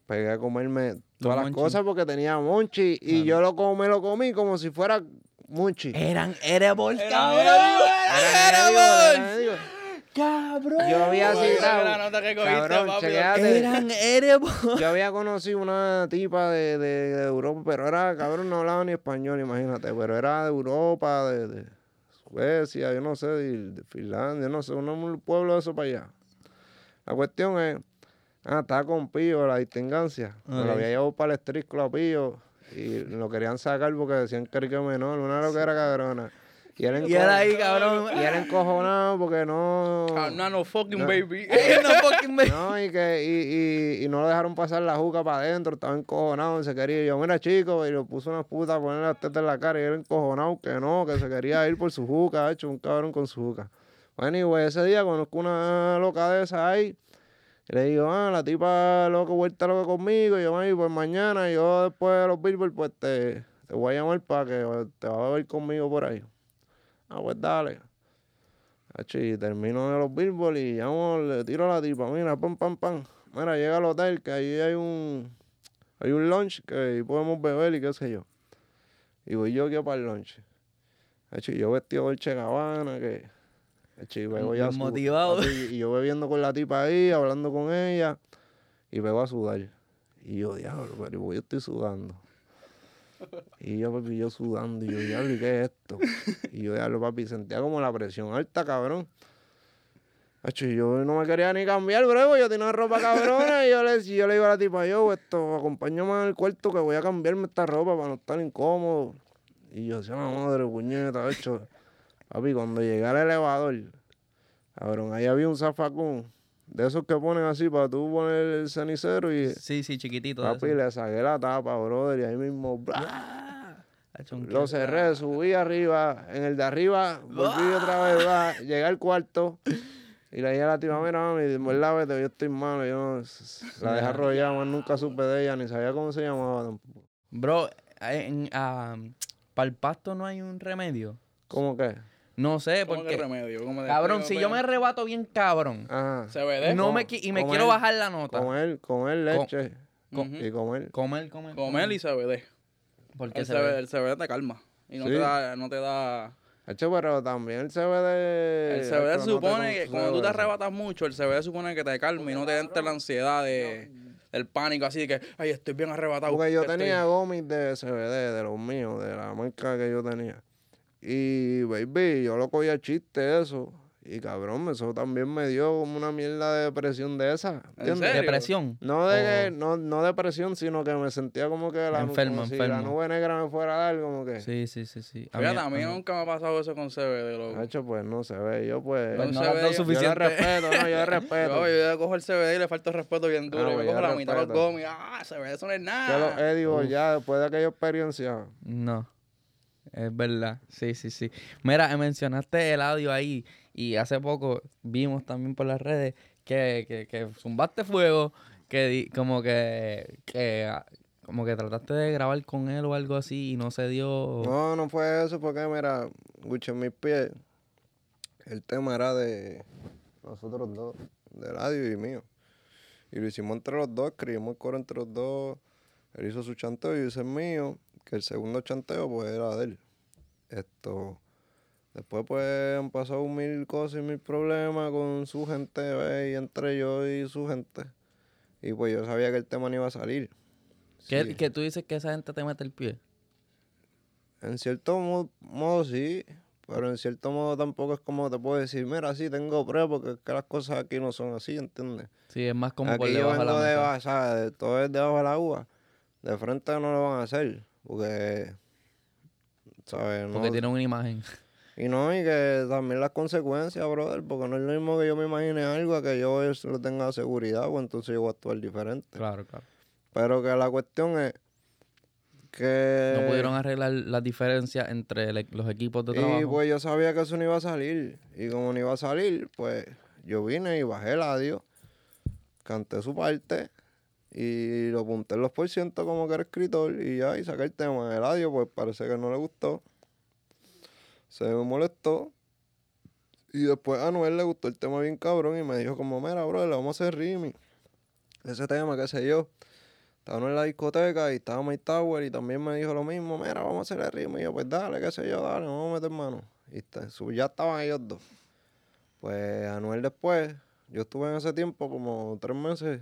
pegué a comerme todas las cosas porque tenía monchi y yo lo comí, lo comí como si fuera monchi. Eran edibles, cabrón. Eran edibles. Cabrón. Yo había citado. La nota que cogiste, cabrón, Eran Yo había conocido una tipa de, de, Europa, pero era, cabrón, no hablaba ni español, imagínate. Pero era de Europa, de, de Suecia, yo no sé, de, Finlandia, no sé, un pueblo de eso para allá. La cuestión es. Ah, estaba con Pío, la distingancia. Me lo había llevado para el street club Pío. Y lo querían sacar porque decían que era menor, una lo que era cabrona. Y era, ahí, cabrón. Y era encojonado porque no. Ah, no, no fucking baby. no fucking baby. No, y que y, y, y, no lo dejaron pasar la juca para adentro. Estaba encojonado, se quería. Y yo, mira, chico, y lo puso una puta a poner las tetas en la cara. Y era encojonado que no, que se quería ir por su juca. Hecho un cabrón con su juca. Bueno, y güey, ese día conozco una loca de esa ahí. Le digo, ah, la tipa loca, vuelta loca conmigo. Y yo, ay, pues mañana, yo después de los Billboard, pues te, te voy a llamar para que te vas a ver conmigo por ahí. Ah, pues dale. Y termino de los Billboard y llamo, le tiro a la tipa, mira, pam, pam, pam. Mira, llega al hotel que ahí hay un hay un lunch que ahí podemos beber y qué sé yo. Y voy yo aquí para el lunch. Y yo vestido Che Gabbana, que y y yo bebiendo con la tipa ahí, hablando con ella, y veo a sudar. Y yo, diablo, pero yo estoy sudando. Y yo, papi, yo sudando. Y yo, diablo, ¿y qué es esto? Y yo, diablo, papi, sentía como la presión alta, cabrón. y yo no me quería ni cambiar, bro. Yo tenía ropa cabrona. y yo le, yo le digo a la tipa, yo, esto, acompáñame al cuarto que voy a cambiarme esta ropa para no estar incómodo. Y yo, decía, madre, puñeta, hecho. Papi, cuando llegué al elevador, cabrón, ahí había un zafacón de esos que ponen así para tú poner el cenicero y. Sí, sí, chiquitito. Papi, le saqué la tapa, brother, y ahí mismo. Lo cerré, subí arriba. En el de arriba, volví otra vez, va, llegué al cuarto. Y le dije a la tía, mira, mami, lávete, yo estoy malo. Yo la dejé arrollada, más nunca supe de ella, ni sabía cómo se llamaba tampoco. Bro, en, para el pasto no hay un remedio. ¿Cómo que? No sé, ¿Cómo porque. remedio? ¿Cómo cabrón, si yo me arrebato bien cabrón. Ajá. CBD. No me, y me quiero bajar la nota. Comer, comer leche. y comer. Comer, comer. Comer y CBD. Porque el CBD, el CBD te calma. Y no te da. No te da... Hecho, pero también el CBD. El CBD supone que cuando tú te arrebatas mucho, el CBD supone que te calma y no te entre la ansiedad de, del pánico, así de que, ay, estoy bien arrebatado. Porque yo tenía gomis de CBD, de los míos, de la marca que yo tenía. Y, baby, yo lo cogía chiste eso. Y cabrón, eso también me dio como una mierda de depresión de esa. ¿Depresión? No de no, no depresión, sino que me sentía como que la, enfermo, si la nube negra me fuera a dar, como que. Sí, sí, sí, sí. A Fíjate, a mí, nunca me ha pasado eso con CBD, loco. De hecho, pues no se ve. Yo pues. pues no, CBD, suficiente. Yo respeto, no, yo respeto. yo, yo cojo el CBD y le falta respeto bien duro. Ah, yo cojo la mitad de los gomis. Ah, CBD eso no es nada. Ya lo digo, ya después de aquella experiencia. No. Es verdad, sí, sí, sí. Mira, mencionaste el audio ahí y hace poco vimos también por las redes que, que, zumbaste fuego, que como que, que ah, como que trataste de grabar con él o algo así y no se dio. No, no fue eso porque mira, en mis pies, el tema era de nosotros dos, de radio y mío. Y lo hicimos entre los dos, escribimos el coro entre los dos. Él hizo su chanteo y yo hice el mío que el segundo chanteo pues era de él. Esto. Después, pues, han pasado mil cosas y mil problemas con su gente, y entre yo y su gente. Y pues yo sabía que el tema no iba a salir. ¿Qué, ¿Que tú dices que esa gente te mete el pie? En cierto modo, sí, pero en cierto modo tampoco es como te puedo decir, mira, sí, tengo pruebas porque es que las cosas aquí no son así, ¿entiendes? Sí, es más como por debajo de la de, todo es debajo del agua. De frente no lo van a hacer, porque, ¿sabes? Porque tienen una imagen. Y no, y que también las consecuencias, brother, porque no es lo mismo que yo me imagine algo a que yo lo tenga seguridad, o entonces yo voy a actuar diferente. Claro, claro. Pero que la cuestión es que... No pudieron arreglar las diferencias entre los equipos de trabajo. Y pues yo sabía que eso no iba a salir. Y como no iba a salir, pues yo vine y bajé el audio, canté su parte y lo apunté en los por ciento como que era escritor y ya, y saqué el tema. del audio, pues parece que no le gustó. Se me molestó. Y después a Noel le gustó el tema bien cabrón y me dijo como, mira, bro, le vamos a hacer rimi. Ese tema, qué sé yo. Estábamos en la discoteca y estaba Mike Tower y también me dijo lo mismo, mira, vamos a hacer el ritmo. Y yo, pues dale, qué sé yo, dale, vamos a meter mano. Y ya estaban ellos dos. Pues Anuel después, yo estuve en ese tiempo como tres meses,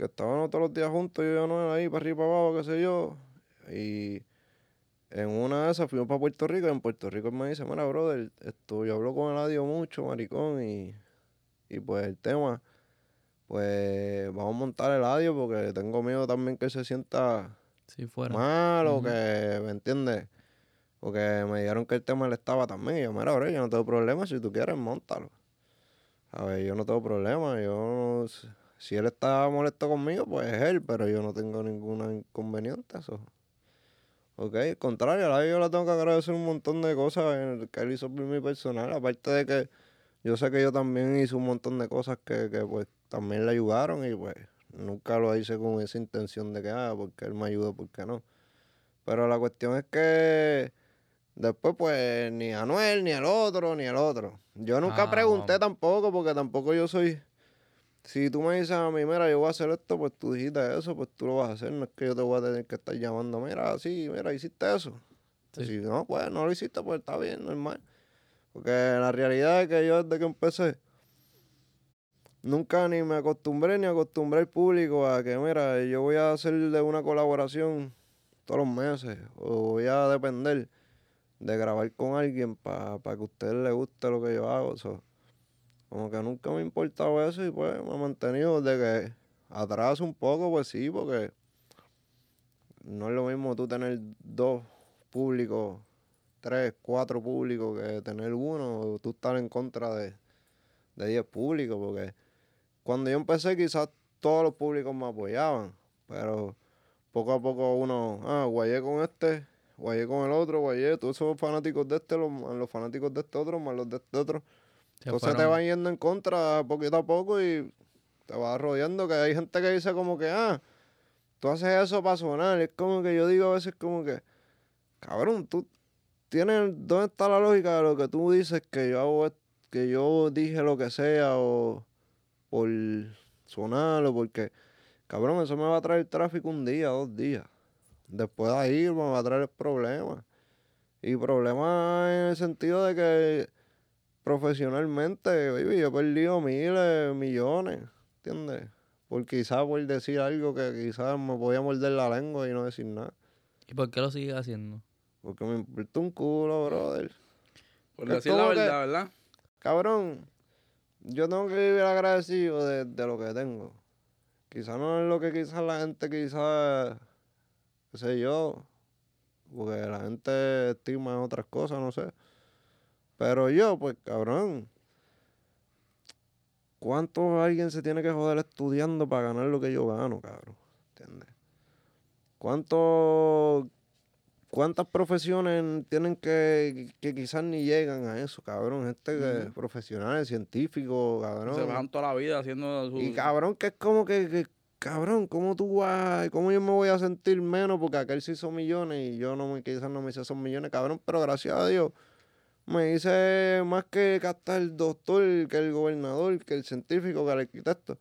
que estábamos todos los días juntos, yo y Anuel ahí para arriba para abajo, qué sé yo. Y en una de esas fuimos para Puerto Rico y en Puerto Rico me dice, mira, brother, esto, yo hablo con el audio mucho, maricón, y, y pues el tema pues vamos a montar el audio porque tengo miedo también que se sienta mal o que, ¿me entiendes? Porque me dijeron que el tema le estaba también. Y yo, mira, bro, yo no tengo problema. Si tú quieres, montalo. A ver, yo no tengo problema. Yo, si él está molesto conmigo, pues es él, pero yo no tengo ningún inconveniente. Eso. Ok, al contrario, a yo le tengo que agradecer un montón de cosas en que él hizo por mi personal. Aparte de que yo sé que yo también hice un montón de cosas que, que pues también le ayudaron y pues nunca lo hice con esa intención de que, ah, porque él me ayudó, porque no. Pero la cuestión es que después pues ni Anuel, ni el otro, ni el otro. Yo nunca ah, pregunté tampoco, porque tampoco yo soy... Si tú me dices a mí, mira, yo voy a hacer esto, pues tú dijiste eso, pues tú lo vas a hacer. No es que yo te voy a tener que estar llamando, mira, sí, mira, hiciste eso. Si no, pues no lo hiciste, pues está bien, normal. Porque la realidad es que yo desde que empecé, nunca ni me acostumbré ni acostumbré al público a que, mira, yo voy a hacer de una colaboración todos los meses o voy a depender de grabar con alguien para que a usted le guste lo que yo hago. Como que nunca me ha importado eso y pues me he mantenido de que atrás un poco, pues sí, porque no es lo mismo tú tener dos públicos, tres, cuatro públicos que tener uno o tú estar en contra de, de diez públicos, porque cuando yo empecé quizás todos los públicos me apoyaban, pero poco a poco uno, ah, guayé con este, guayé con el otro, guayé, todos esos fanáticos de este, los, los fanáticos de este otro, más los de este otro. Entonces te van yendo en contra poquito a poco y te vas rodeando, que hay gente que dice como que, ah, tú haces eso para sonar. Es como que yo digo a veces como que, cabrón, tú tienes, ¿dónde está la lógica de lo que tú dices que yo hago, que yo dije lo que sea o por sonarlo, porque, cabrón, eso me va a traer tráfico un día, dos días. Después de ahí me va a traer problemas. Y problemas en el sentido de que profesionalmente, baby, yo he perdido miles, millones, ¿entiendes? Por quizás por decir algo que quizás me podía morder la lengua y no decir nada. ¿Y por qué lo sigues haciendo? Porque me importa un culo, brother. Por decir la verdad, ¿verdad? Cabrón, yo tengo que vivir agradecido de, lo que tengo. Quizás no es lo que quizás la gente quizás, qué sé yo, porque la gente estima otras cosas, no sé. Pero yo, pues cabrón, ¿cuánto alguien se tiene que joder estudiando para ganar lo que yo gano, cabrón? ¿Entiendes? ¿Cuánto ¿Cuántas profesiones tienen que, que quizás ni llegan a eso, cabrón? Este mm. profesionales, científicos, cabrón. Se van toda la vida haciendo su... Y cabrón, que es como que, cabrón, ¿cómo tú vas? ¿Cómo yo me voy a sentir menos? Porque aquel sí hizo millones y yo no me, quizás no me hice esos millones, cabrón. Pero gracias a Dios me hice más que hasta el doctor, que el gobernador, que el científico, que el arquitecto.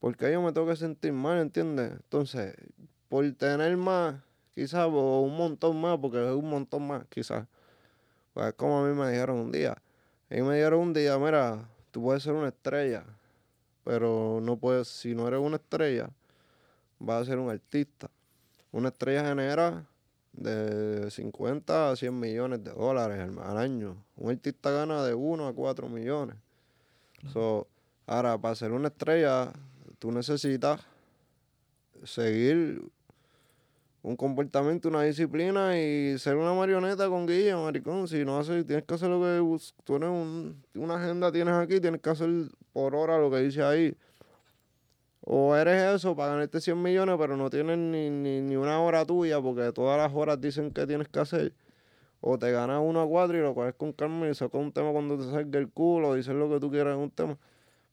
Porque yo me tengo que sentir mal, ¿entiendes? Entonces, por tener más quizás, o un montón más, porque es un montón más, quizás. Pues es como a mí me dijeron un día. Mí me dijeron un día, mira, tú puedes ser una estrella, pero no puedes, si no eres una estrella, vas a ser un artista. Una estrella genera de 50 a 100 millones de dólares al, año. Un artista gana de 1 a 4 millones. ahora, para ser una estrella, tú necesitas seguir un comportamiento, una disciplina y ser una marioneta con guía, maricón. Si no haces, tienes que hacer lo que tú eres una agenda, tienes aquí, tienes que hacer por hora lo que dice ahí. O eres eso para ganarte 100 millones, pero no tienes ni, ni, una hora tuya, porque todas las horas dicen que tienes que hacer. O te ganas uno a cuatro y lo coges con calma y sacas un tema cuando te salga el culo, dices lo que tú quieras en un tema.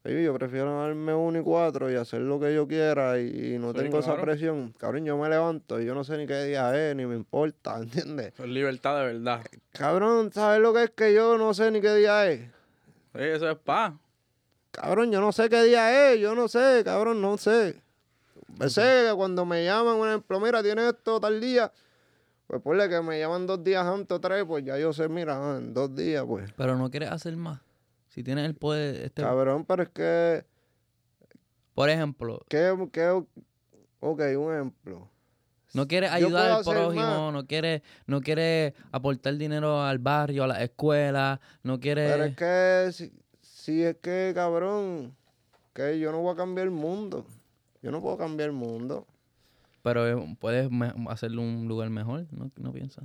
yo prefiero darme uno y cuatro y hacer lo que yo quiera y, no tengo esa presión. Cabrón, yo me levanto y yo no sé ni qué día es, ni me importa, ¿entiendes? Es libertad de verdad. Cabrón, ¿sabes lo que es que yo no sé ni qué día es? Sí, eso es paz. Cabrón, yo no sé qué día es, yo no sé, cabrón, no sé. Sé que cuando me llaman, un ejemplo, mira, tienes esto tal día, pues ponle que me llaman dos días antes o tres, pues ya yo sé, mira, en dos días, pues. Pero no quieres hacer más. Si tienes el poder. Este... Cabrón, pero es que. Por ejemplo. ¿Qué, qué, ok, un ejemplo. No quieres ayudar al prójimo, no quieres, no quiere aportar dinero al barrio, a la escuela, no quieres. Pero es que si es que, cabrón, que yo no voy a cambiar el mundo. Yo no puedo cambiar el mundo. Pero eh, puedes hacerle un lugar mejor, ¿no, no piensas?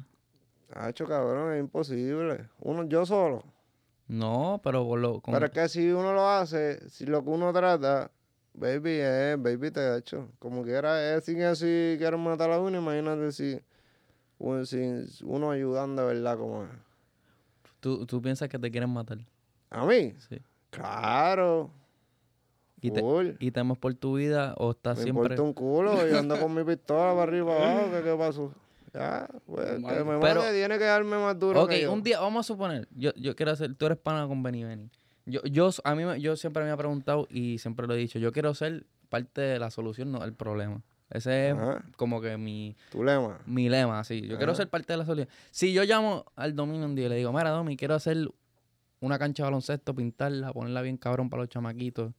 hecho cabrón, es imposible. Uno, yo solo. No, pero por lo... Pero es que si uno lo hace, si lo que uno trata, baby, eh, baby te ha hecho. Como quiera, es sin así quiero matar a uno, imagínate si, si uno ayudando, ¿verdad? Como ¿Tú, ¿Tú piensas que te quieren matar? ¿A mí? Sí. Claro. ¿Y, te, ¿Y temes por tu vida o estás me siempre...? Me un culo y ando con mi pistola para arriba abajo. ¿Qué, qué pasó? Ya, pues, que me Pero, tiene que darme más duro Ok, un día, vamos a suponer, yo, yo quiero hacer, tú eres pana con Benny Benny. Yo, yo, a mí, yo siempre me he preguntado y siempre lo he dicho, yo quiero ser parte de la solución, no del problema. Ese es como que mi... Tu lema. Mi lema, sí. Yo quiero ser parte de la solución. Si yo llamo al dominio un día y le digo, mira, Domi, quiero hacer una cancha de baloncesto, pintarla, ponerla bien cabrón para los chamaquitos.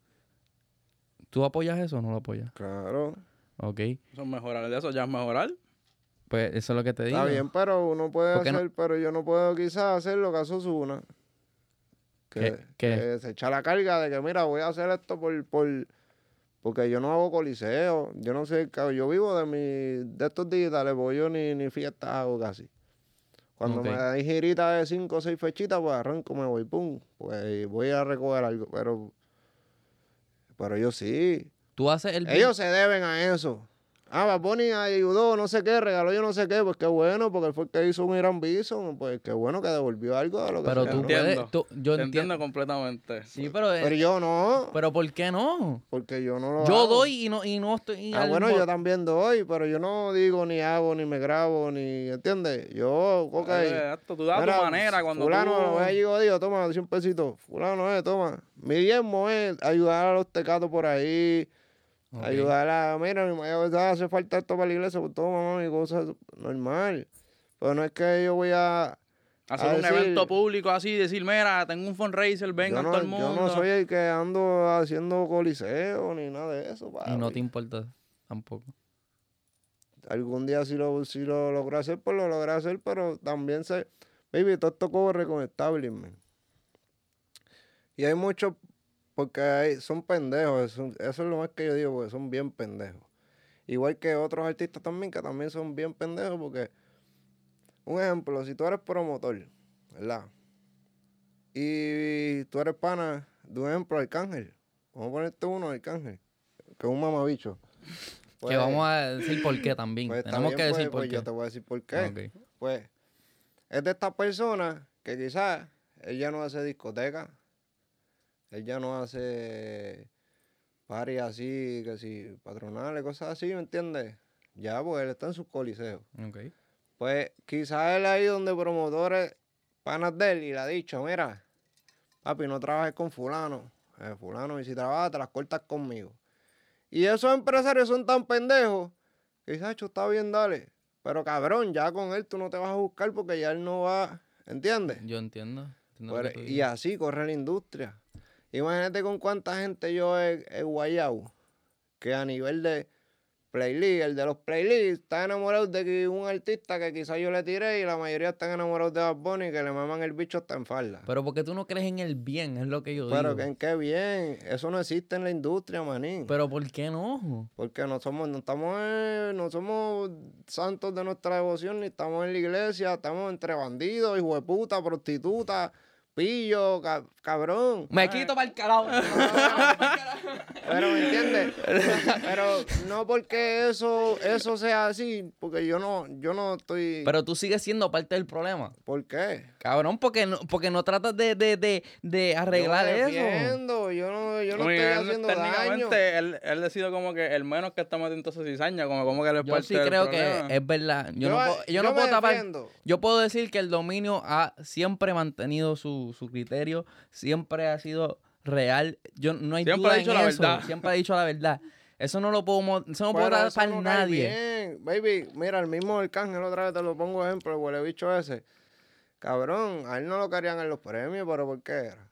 ¿Tú apoyas eso o no lo apoyas? Claro. Ok. Eso es mejorar, eso ya es mejorar. Pues eso es lo que te digo. Está bien, pero uno puede hacer, pero yo no puedo quizás hacer lo que hace Osuna. Que, que se echa la carga de que, mira, voy a hacer esto por, por porque yo no hago coliseo. Yo no sé, yo vivo de mi, de estos digitales, porque yo ni, ni fiestas hago casi. Cuando me da girita de cinco o seis fechitas, pues arranco, me voy, pum, pues voy a recoger algo. Pero, pero yo sí. Tú haces el... Ellos se deben a eso. Ah, Bad Bunny ayudó, no sé qué, regaló yo no sé qué, pues qué bueno, porque fue el que hizo un Irán Bison, pues qué bueno que devolvió algo de lo que Pero tú entiendo, yo entiendo completamente. Sí, pero... Pero yo no. ¿Pero por qué no? Porque yo no lo Yo doy y no, y no estoy... Ah, bueno, yo también doy, pero yo no digo, ni hago, ni me grabo, ni... ¿Entiendes? Yo, ok. tú das tu manera cuando fulano, tú... Fulano, yo digo, toma, un pesito. Fulano, eh, toma. Mi diezmo es ayudar a los tecatos por ahí Ayudar a, mira, mi mamá hace falta esto para la iglesia, pues todo mamá, y cosas normal. Pero no es que yo voy a. Hacer un evento público así, decir, mira, tengo un fundraiser, vengan todo el mundo. Yo no soy el que ando haciendo coliseo ni nada de eso. y no te importa tampoco. Algún día si lo, si lo logré hacer, pues lo logré hacer, pero también se. Baby, todo esto corre con establishment. Y hay muchos porque son pendejos, eso, es lo más que yo digo, porque son bien pendejos. Igual que otros artistas también, que también son bien pendejos, porque, un ejemplo, si tú eres promotor, ¿verdad? Y tú eres pana de un ejemplo, Arcángel. Vamos a ponerte uno, Arcángel, que es un mamabicho. que pues, vamos a decir por qué también. Pues, Tenemos que decir pues, por qué. Yo te voy a decir por qué. Pues, es de estas personas que quizás ella no hace discoteca, él ya no hace paris así, que si patronales, cosas así, ¿me entiendes? Ya, pues él está en sus coliseos. Okay. Pues quizás él ahí donde promotores panas de él y le ha dicho, mira, papi, no trabajes con fulano. Eh, fulano, y si trabajas, te las cortas conmigo. Y esos empresarios son tan pendejos que dicen, está bien, dale. Pero cabrón, ya con él tú no te vas a buscar porque ya él no va. ¿Entiendes? Yo entiendo. Y así corre la industria. Imagínate con cuánta gente yo he, he guayado que a nivel de playlist, el de los playlists, está enamorado de un artista que quizás yo le tiré y la mayoría están enamorados de Bad Bunny que le maman el bicho hasta en falda. Pero porque tú no crees en el bien, es lo que yo digo. Pero que en qué bien, eso no existe en la industria, manín. Pero ¿por qué no? Porque no somos, no estamos, no somos santos de nuestra devoción, ni estamos en la iglesia, estamos entre bandidos, hijo de puta, prostitutas pillo, cabrón. Me quito para el carajo. pero me entiendes. pero no porque eso, eso sea así, porque yo no, yo no estoy. Pero tú sigues siendo parte del problema. ¿Por qué? Cabrón, porque no, porque no tratas de, de, de, de arreglar yo eso. Yo no, yo no estoy haciendo daño. Él, él decidió como que el menos que está metiendo esa cizaña, como, como que le Yo sí creo que es verdad. Yo, no, puedo, yo, no puedo tapar. Yo puedo decir que el dominio ha siempre mantenido su su, criterio siempre ha sido real. Yo no hay siempre duda ha dicho la Verdad. Siempre ha dicho la verdad. Eso no lo puedo, eso no puedo dar para nadie. Baby, mira, el mismo Arcángel, otra vez te lo pongo ejemplo, el huele bicho ese. Cabrón, a él no lo querían en los premios, pero ¿por qué era?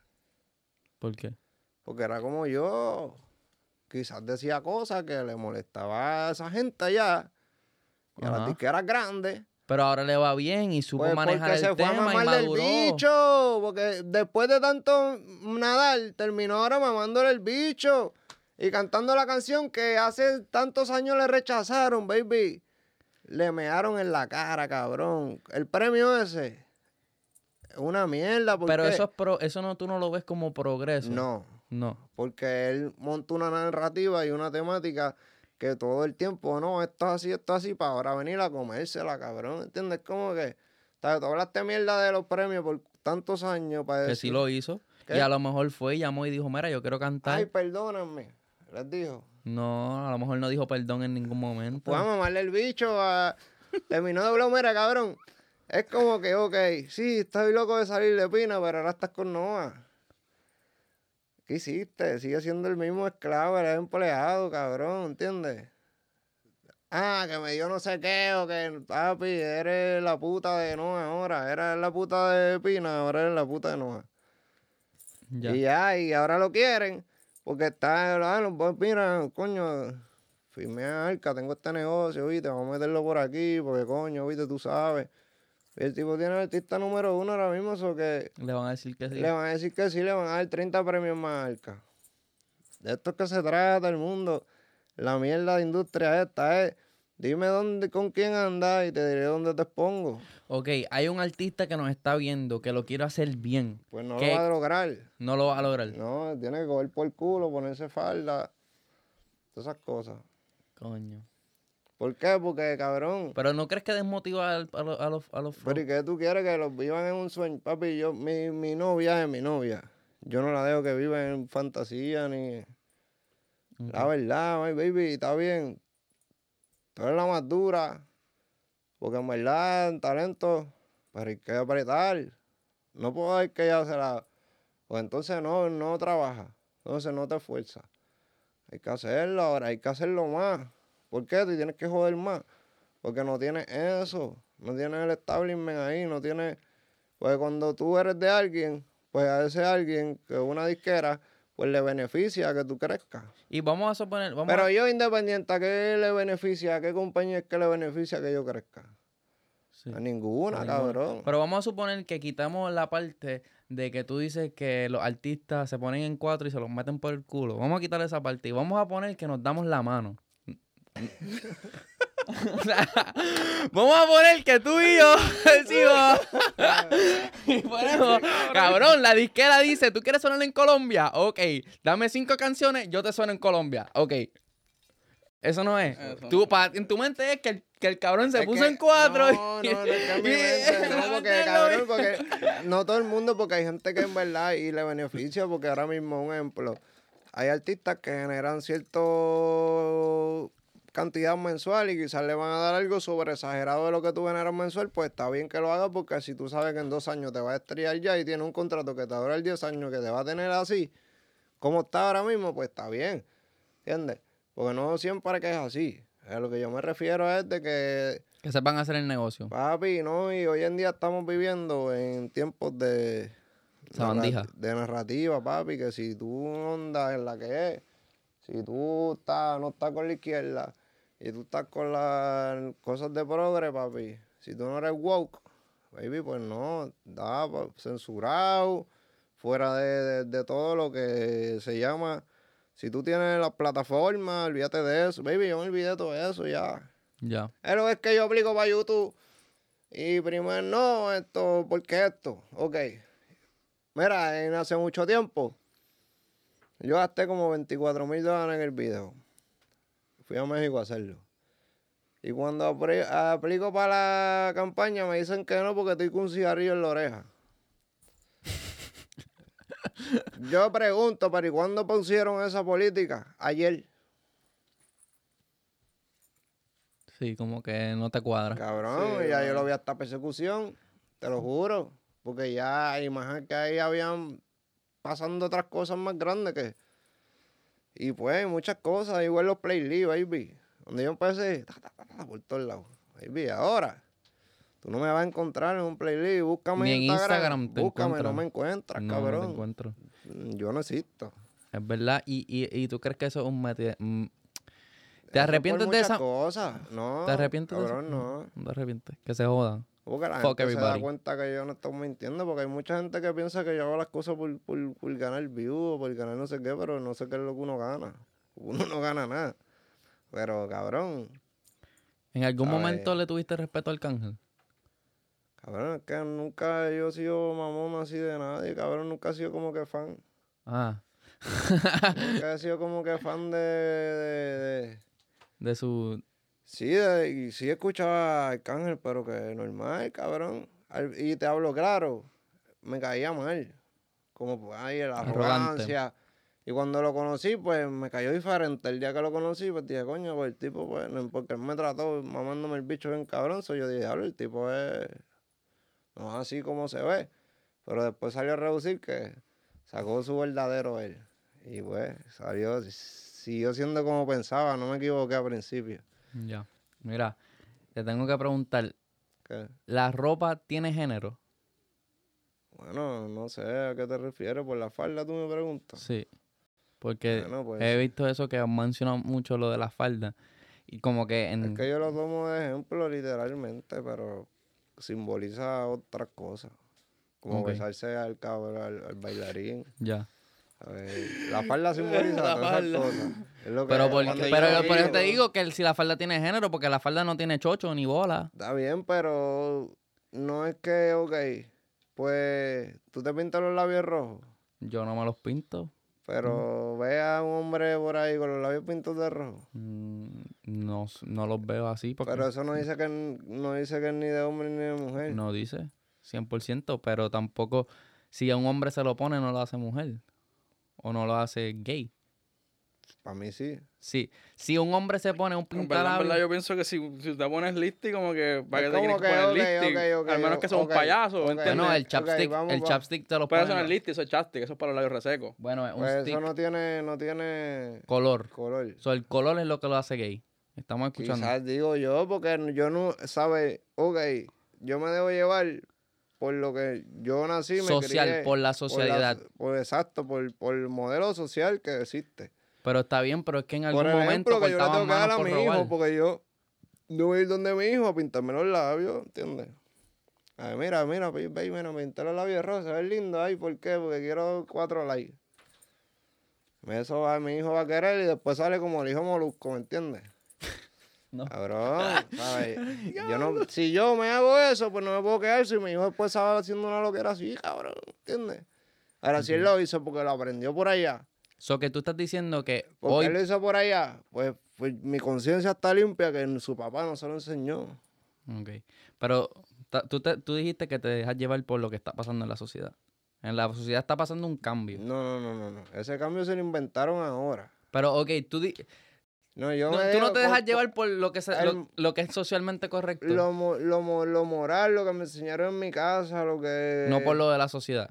¿Por qué? Porque era como yo. Quizás decía cosas que le molestaba a esa gente allá. Y a las disqueras grandes. Pero ahora le va bien y supo pues manejar el se fue tema a del bicho, porque después de tanto nadar, terminó ahora mamándole el bicho y cantando la canción que hace tantos años le rechazaron, baby. Le mearon en la cara, cabrón. El premio ese es una mierda. Pero eso, es pro, eso no, tú no lo ves como progreso. No. No. Porque él montó una narrativa y una temática que todo el tiempo, no, esto es así, esto es así, para ahora venir a comérsela, cabrón. ¿Entiendes? Como que, tú hablaste mierda de los premios por tantos años para Que sí lo hizo. Y a lo mejor fue, llamó y dijo, mira, yo quiero cantar. Ay, perdónenme. Les dijo. No, a lo mejor no dijo perdón en ningún momento. Pues a mamarle el bicho, a... terminó de hablar, mira, cabrón. Es como que, ok, sí, estoy loco de salir de Pina, pero ahora estás con Noah. ¿Qué hiciste? Sigue siendo el mismo esclavo, eres empleado, cabrón, ¿entiendes? Ah, que me dio no sé qué, o que, papi, eres la puta de Noah ahora. Eres la puta de Pina, ahora eres la puta de Noah. Y ya, y ahora lo quieren, porque está, ah, mira, coño, firmé a Arca, tengo este negocio, viste, vamos a meterlo por aquí, porque coño, viste, tú sabes. El tipo tiene el artista número uno ahora mismo, eso que... Le van a decir que sí. Le van a decir que sí, le van a dar 30 premios más arca. De esto es que se trata el mundo. La mierda de industria esta es... Dime dónde, con quién andas y te diré dónde te expongo. Ok, hay un artista que nos está viendo que lo quiere hacer bien. Pues no lo va a lograr. No lo va a lograr. No, tiene que coger por el culo, ponerse falda. Todas esas cosas. Coño. ¿Por qué? Porque, cabrón. Pero ¿no crees que desmotiva a, los, a los Pero ¿y qué tú quieres que los vivan en un sueño? Papi, yo, mi, mi novia es mi novia. Yo no la dejo que viva en fantasía ni... La verdad, my baby, está bien. Tú eres la más dura. Porque en verdad, en talento, pero hay que apretar. No puedo decir que ella se la... Pues entonces no, no trabaja. Entonces no te esfuerza. Hay que hacerlo ahora, hay que hacerlo más. ¿Por qué? Tú tienes que joder más. Porque no tienes eso. No tienes el establishment ahí. No tienes. Pues cuando tú eres de alguien, pues a ese alguien, que una disquera, pues le beneficia que tú crezcas. Y vamos a suponer. Pero yo, independiente, ¿a qué le beneficia? ¿A qué compañía es que le beneficia que yo crezca? A ninguna, cabrón. Pero vamos a suponer que quitamos la parte de que tú dices que los artistas se ponen en cuatro y se los meten por el culo. Vamos a quitar esa parte y vamos a poner que nos damos la mano. vamos a poner que tú y yo decimos. y ponemos, cabrón, la disquera dice: ¿Tú quieres sonar en Colombia? Ok, dame cinco canciones, yo te sueno en Colombia. Ok. Eso no es. Tú, en tu mente es que el, que el cabrón se puso en cuatro. No, no, no, es mi mente, no, porque cabrón, porque no todo el mundo, porque hay gente que en verdad y le beneficia, porque ahora mismo, un ejemplo, hay artistas que generan cierto cantidad mensual y quizás le van a dar algo sobre exagerado de lo que tú generas mensual, pues está bien que lo hagas porque si tú sabes que en dos años te va a estrellar ya y tiene un contrato que te dura el 10 años que te va a tener así, como está ahora mismo, pues está bien. ¿Entiendes? Porque no siempre que es así. A lo que yo me refiero es de que Que sepan hacer el negocio. Papi, no, y hoy en día estamos viviendo en tiempos de... Sabandija. De narrativa, papi, que si tú andas en la que es, si tú estás, no estás con la izquierda y tú estás con las cosas de progre, papi, si tú no eres woke, baby, pues no, da censurado, fuera de, todo lo que se llama. Si tú tienes la plataforma, olvídate de eso. Baby, yo me olvidé de todo eso ya. Ya. Pero es que yo aplico para YouTube. Y primero, no, esto, ¿por qué esto? Ok. Mira, en hace mucho tiempo, yo gasté como 24 mil dólares en el video. Fui a México a hacerlo. Y cuando aplico para la campaña me dicen que no porque estoy con un cigarrillo en la oreja. Yo pregunto, pero ¿y cuándo pusieron esa política? Ayer. Sí, como que no te cuadra. Cabrón, ya yo lo vi hasta persecución, te lo juro. Porque ya, imagínate que ahí habían pasando otras cosas más grandes que. Y pues, muchas cosas, igual los playlists, baby. Donde yo empecé, por todos lados. Baby, ahora, tú no me vas a encontrar en un playlist. Búscame Ni en Instagram. Instagram búscame, no me encuentras, cabrón. No te encuentro. Mm, yo no existo. Es verdad. ¿Y, y, y tú crees que eso es un método? Mm, ¿Te arrepientes de esa? cosas. No. ¿Te arrepientes de eso? no. No te arrepientes. Que se jodan. Porque la gente se da cuenta que yo no estoy mintiendo, porque hay mucha gente que piensa que yo hago las cosas por, por, por ganar views o por ganar no sé qué, pero no sé qué es lo que uno gana. Uno no gana nada. Pero, cabrón. ¿En algún momento le tuviste respeto al cángel? Cabrón, es que nunca yo he sido mamón así de nadie, cabrón. Nunca he sido como que fan. Ah. nunca he sido como que fan de... De, de, su... Sí, y sí escuchaba Arcángel, pero que normal, cabrón. Y te hablo claro, me caía mal. Como, pues, ay, la arrogancia. Y cuando lo conocí, pues me cayó diferente. El día que lo conocí, pues dije, coño, pues el tipo, pues, porque él me trató mamándome el bicho bien cabrón. So yo dije, el tipo es. No es así como se ve. Pero después salió a reducir que sacó su verdadero él. Y pues salió, siguió siendo como pensaba, no me equivoqué al principio. Ya. Mira, te tengo que preguntar. ¿Qué? ¿La ropa tiene género? Bueno, no sé a qué te refieres. Por la falda tú me preguntas. Sí. Porque pues he visto eso que han mencionado mucho lo de la falda. Y como que en... Es que yo lo tomo de ejemplo literalmente, pero simboliza otras cosas. Como besarse al cabrón, al, bailarín. Ya. La falda simboliza la falda. cosas. pero, pero por eso te digo que si la falda tiene género, porque la falda no tiene chocho ni bola. Está bien, pero no es que, ok, pues tú te pintas los labios rojos. Yo no me los pinto. Pero ve a un hombre por ahí con los labios pintados de rojo. Mm, no, no los veo así. Porque... Pero eso no dice que no dice que es ni de hombre ni de mujer. No dice, 100%, pero tampoco si a un hombre se lo pone no lo hace mujer o no lo hace gay. Para mí sí. Sí. Si un hombre se pone un pintalabio... En verdad, yo pienso que si, si te pones listy, como que... ¿Para qué te quieres poner okay, al menos que sea un payaso, No, el chapstick, el chapstick te lo pone... Pero eso no es listy, eso es chapstick. Eso es para los labios resecos. Bueno, es un pues Eso no tiene... No tiene... Color. Color. So, el color es lo que lo hace gay. Estamos escuchando. Quizás digo yo, porque yo no... ¿Sabes? Ok, yo me debo llevar por lo que yo nací, me Social, por la sociedad. Por, exacto, por, por el modelo social que existe. Pero está bien, pero es que en algún Por ejemplo, momento que yo le tengo que dar a mi hijo, porque yo voy a ir donde mi hijo a pintarme los labios, ¿entiendes? ver, mira, mira, baby, mira, pintar los labios se ve lindo. Ay, ¿por qué? Porque quiero cuatro likes. Eso va, mi hijo va a querer y después sale como el hijo molusco, ¿me entiendes? No. Cabrón, ¿sabes? yo no, si yo me hago eso, pues no me puedo quedar si mi hijo después estaba haciendo una loquera así, cabrón, ¿entiendes? Ahora, si él lo hizo porque lo aprendió por allá, So que tú estás diciendo que ¿Por hoy... qué lo hizo por allá? Pues, pues mi conciencia está limpia que su papá no se lo enseñó. Ok. Pero tú, tú dijiste que te dejas llevar por lo que está pasando en la sociedad. En la sociedad está pasando un cambio. No, no, no, no. no. Ese cambio se lo inventaron ahora. Pero, ok, tú... No, yo tú no te dejas llevar por lo que, lo, que es socialmente correcto. Lo, lo, lo moral, lo que me enseñaron en mi casa, lo que... No por lo de la sociedad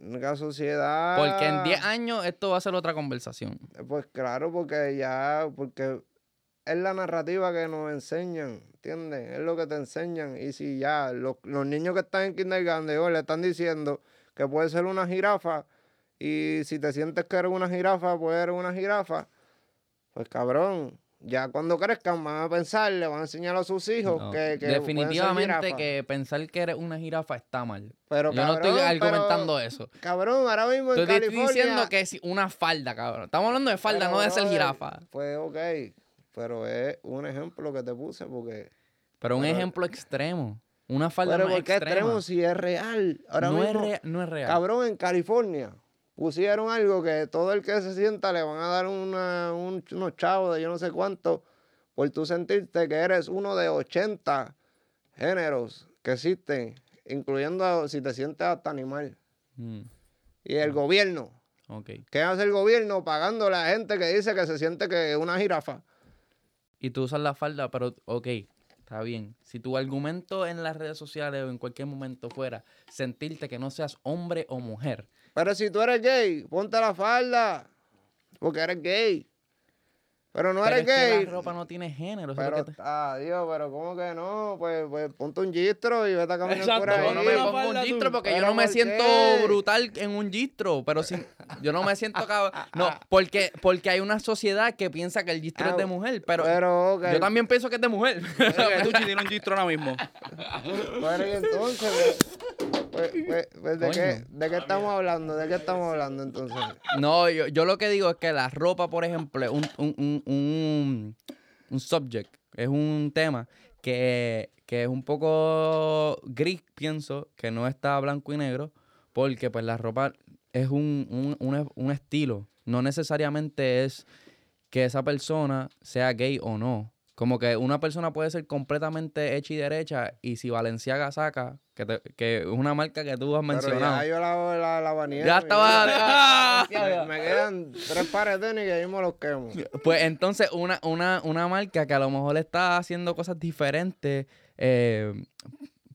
la sociedad. Porque en 10 años esto va a ser otra conversación. Pues claro, porque ya, porque es la narrativa que nos enseñan, ¿entiendes? Es lo que te enseñan. Y si ya los, niños que están en kindergarten hoy le están diciendo que puede ser una jirafa, y si te sientes que eres una jirafa, pues eres una jirafa, pues cabrón, ya cuando crezcan van a pensar, le van a enseñar a sus hijos que, que definitivamente que pensar que eres una jirafa está mal. Pero yo no estoy argumentando eso. Cabrón, ahora mismo en estoy California. Estoy diciendo que es una falda, cabrón. Estamos hablando de falda, no de ser jirafa. Pues ok, pero es un ejemplo que te puse porque. Pero un ejemplo extremo. Una falda pero ¿por qué extremo si es real? Ahora no, mismo, es no es real. Cabrón, en California pusieron algo que todo el que se sienta le van a dar una, unos chavos de yo no sé cuánto por tú sentirte que eres uno de 80 géneros que existen, incluyendo si te sientes hasta animal. Mm. Y el gobierno. Okay. ¿Qué hace el gobierno pagando a la gente que dice que se siente que es una jirafa? Y tú usas la falda, pero ok, está bien. Si tu argumento en las redes sociales o en cualquier momento fuera sentirte que no seas hombre o mujer, pero si tú eres gay, ponte la falda. Porque eres gay. Pero no eres gay. la ropa no tiene género. Pero, ah, Dios, pero ¿cómo que no? Pues, pues ponte un gistro y vete a caminar por ahí. Yo no me pongo un gistro porque yo no me siento brutal en un gistro. Pero si, yo no me siento cabrón. No, porque, porque hay una sociedad que piensa que el gistro es de ah, mujer. Pero, yo también pienso que es de mujer. tú tienes un gistro ahora mismo. Bueno, y entonces, pues, pues, pues, ¿de, qué, ¿de qué estamos hablando? ¿De qué estamos hablando entonces? No, yo, yo lo que digo es que la ropa, por ejemplo, un, un un, subject, es un tema que, es un poco gris, pienso, que no está blanco y negro, porque pues la ropa es un, un estilo, no necesariamente es que esa persona sea gay o no. Como que una persona puede ser completamente hecha y derecha y si Valenciaga saca, que, que es una marca que tú has mencionado. ya yo la, la, la Ya estaba. me, quedan tres pares de tenis y ahí me los quemo. Pues entonces una, una, una marca que a lo mejor está haciendo cosas diferentes, eh,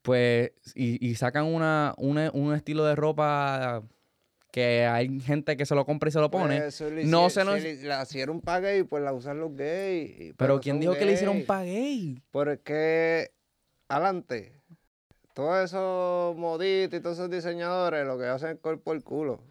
pues, y, y sacan una, un estilo de ropa que hay gente que se lo compra y se lo pone. Pues no se nos... Si la hicieron para gay, pues la usan los gays. Pero ¿quién dijo que le hicieron para gay? Porque, adelante, todos esos moditos y todos esos diseñadores lo que hacen es cuerpo el culo.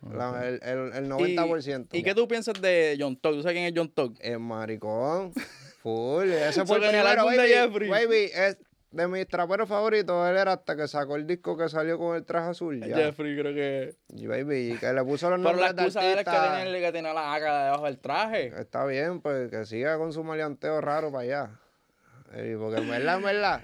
el, el, 90%. ¿Y, ¿Y, qué tú piensas de John Tog? ¿Tú sabes quién es John Tog? Es maricón. Full. Ese fue el primero, baby, de Jeffrey. Baby, es, de mis traperos favoritos, él era hasta que sacó el disco que salió con el traje azul. Ya. Jeffrey, creo que. Y baby, que le puso los nombres Pero la excusa de que que tenía la haga debajo del traje. Está bien, pues que siga con su maleanteo raro para allá. Eh, porque en verdad, en verdad.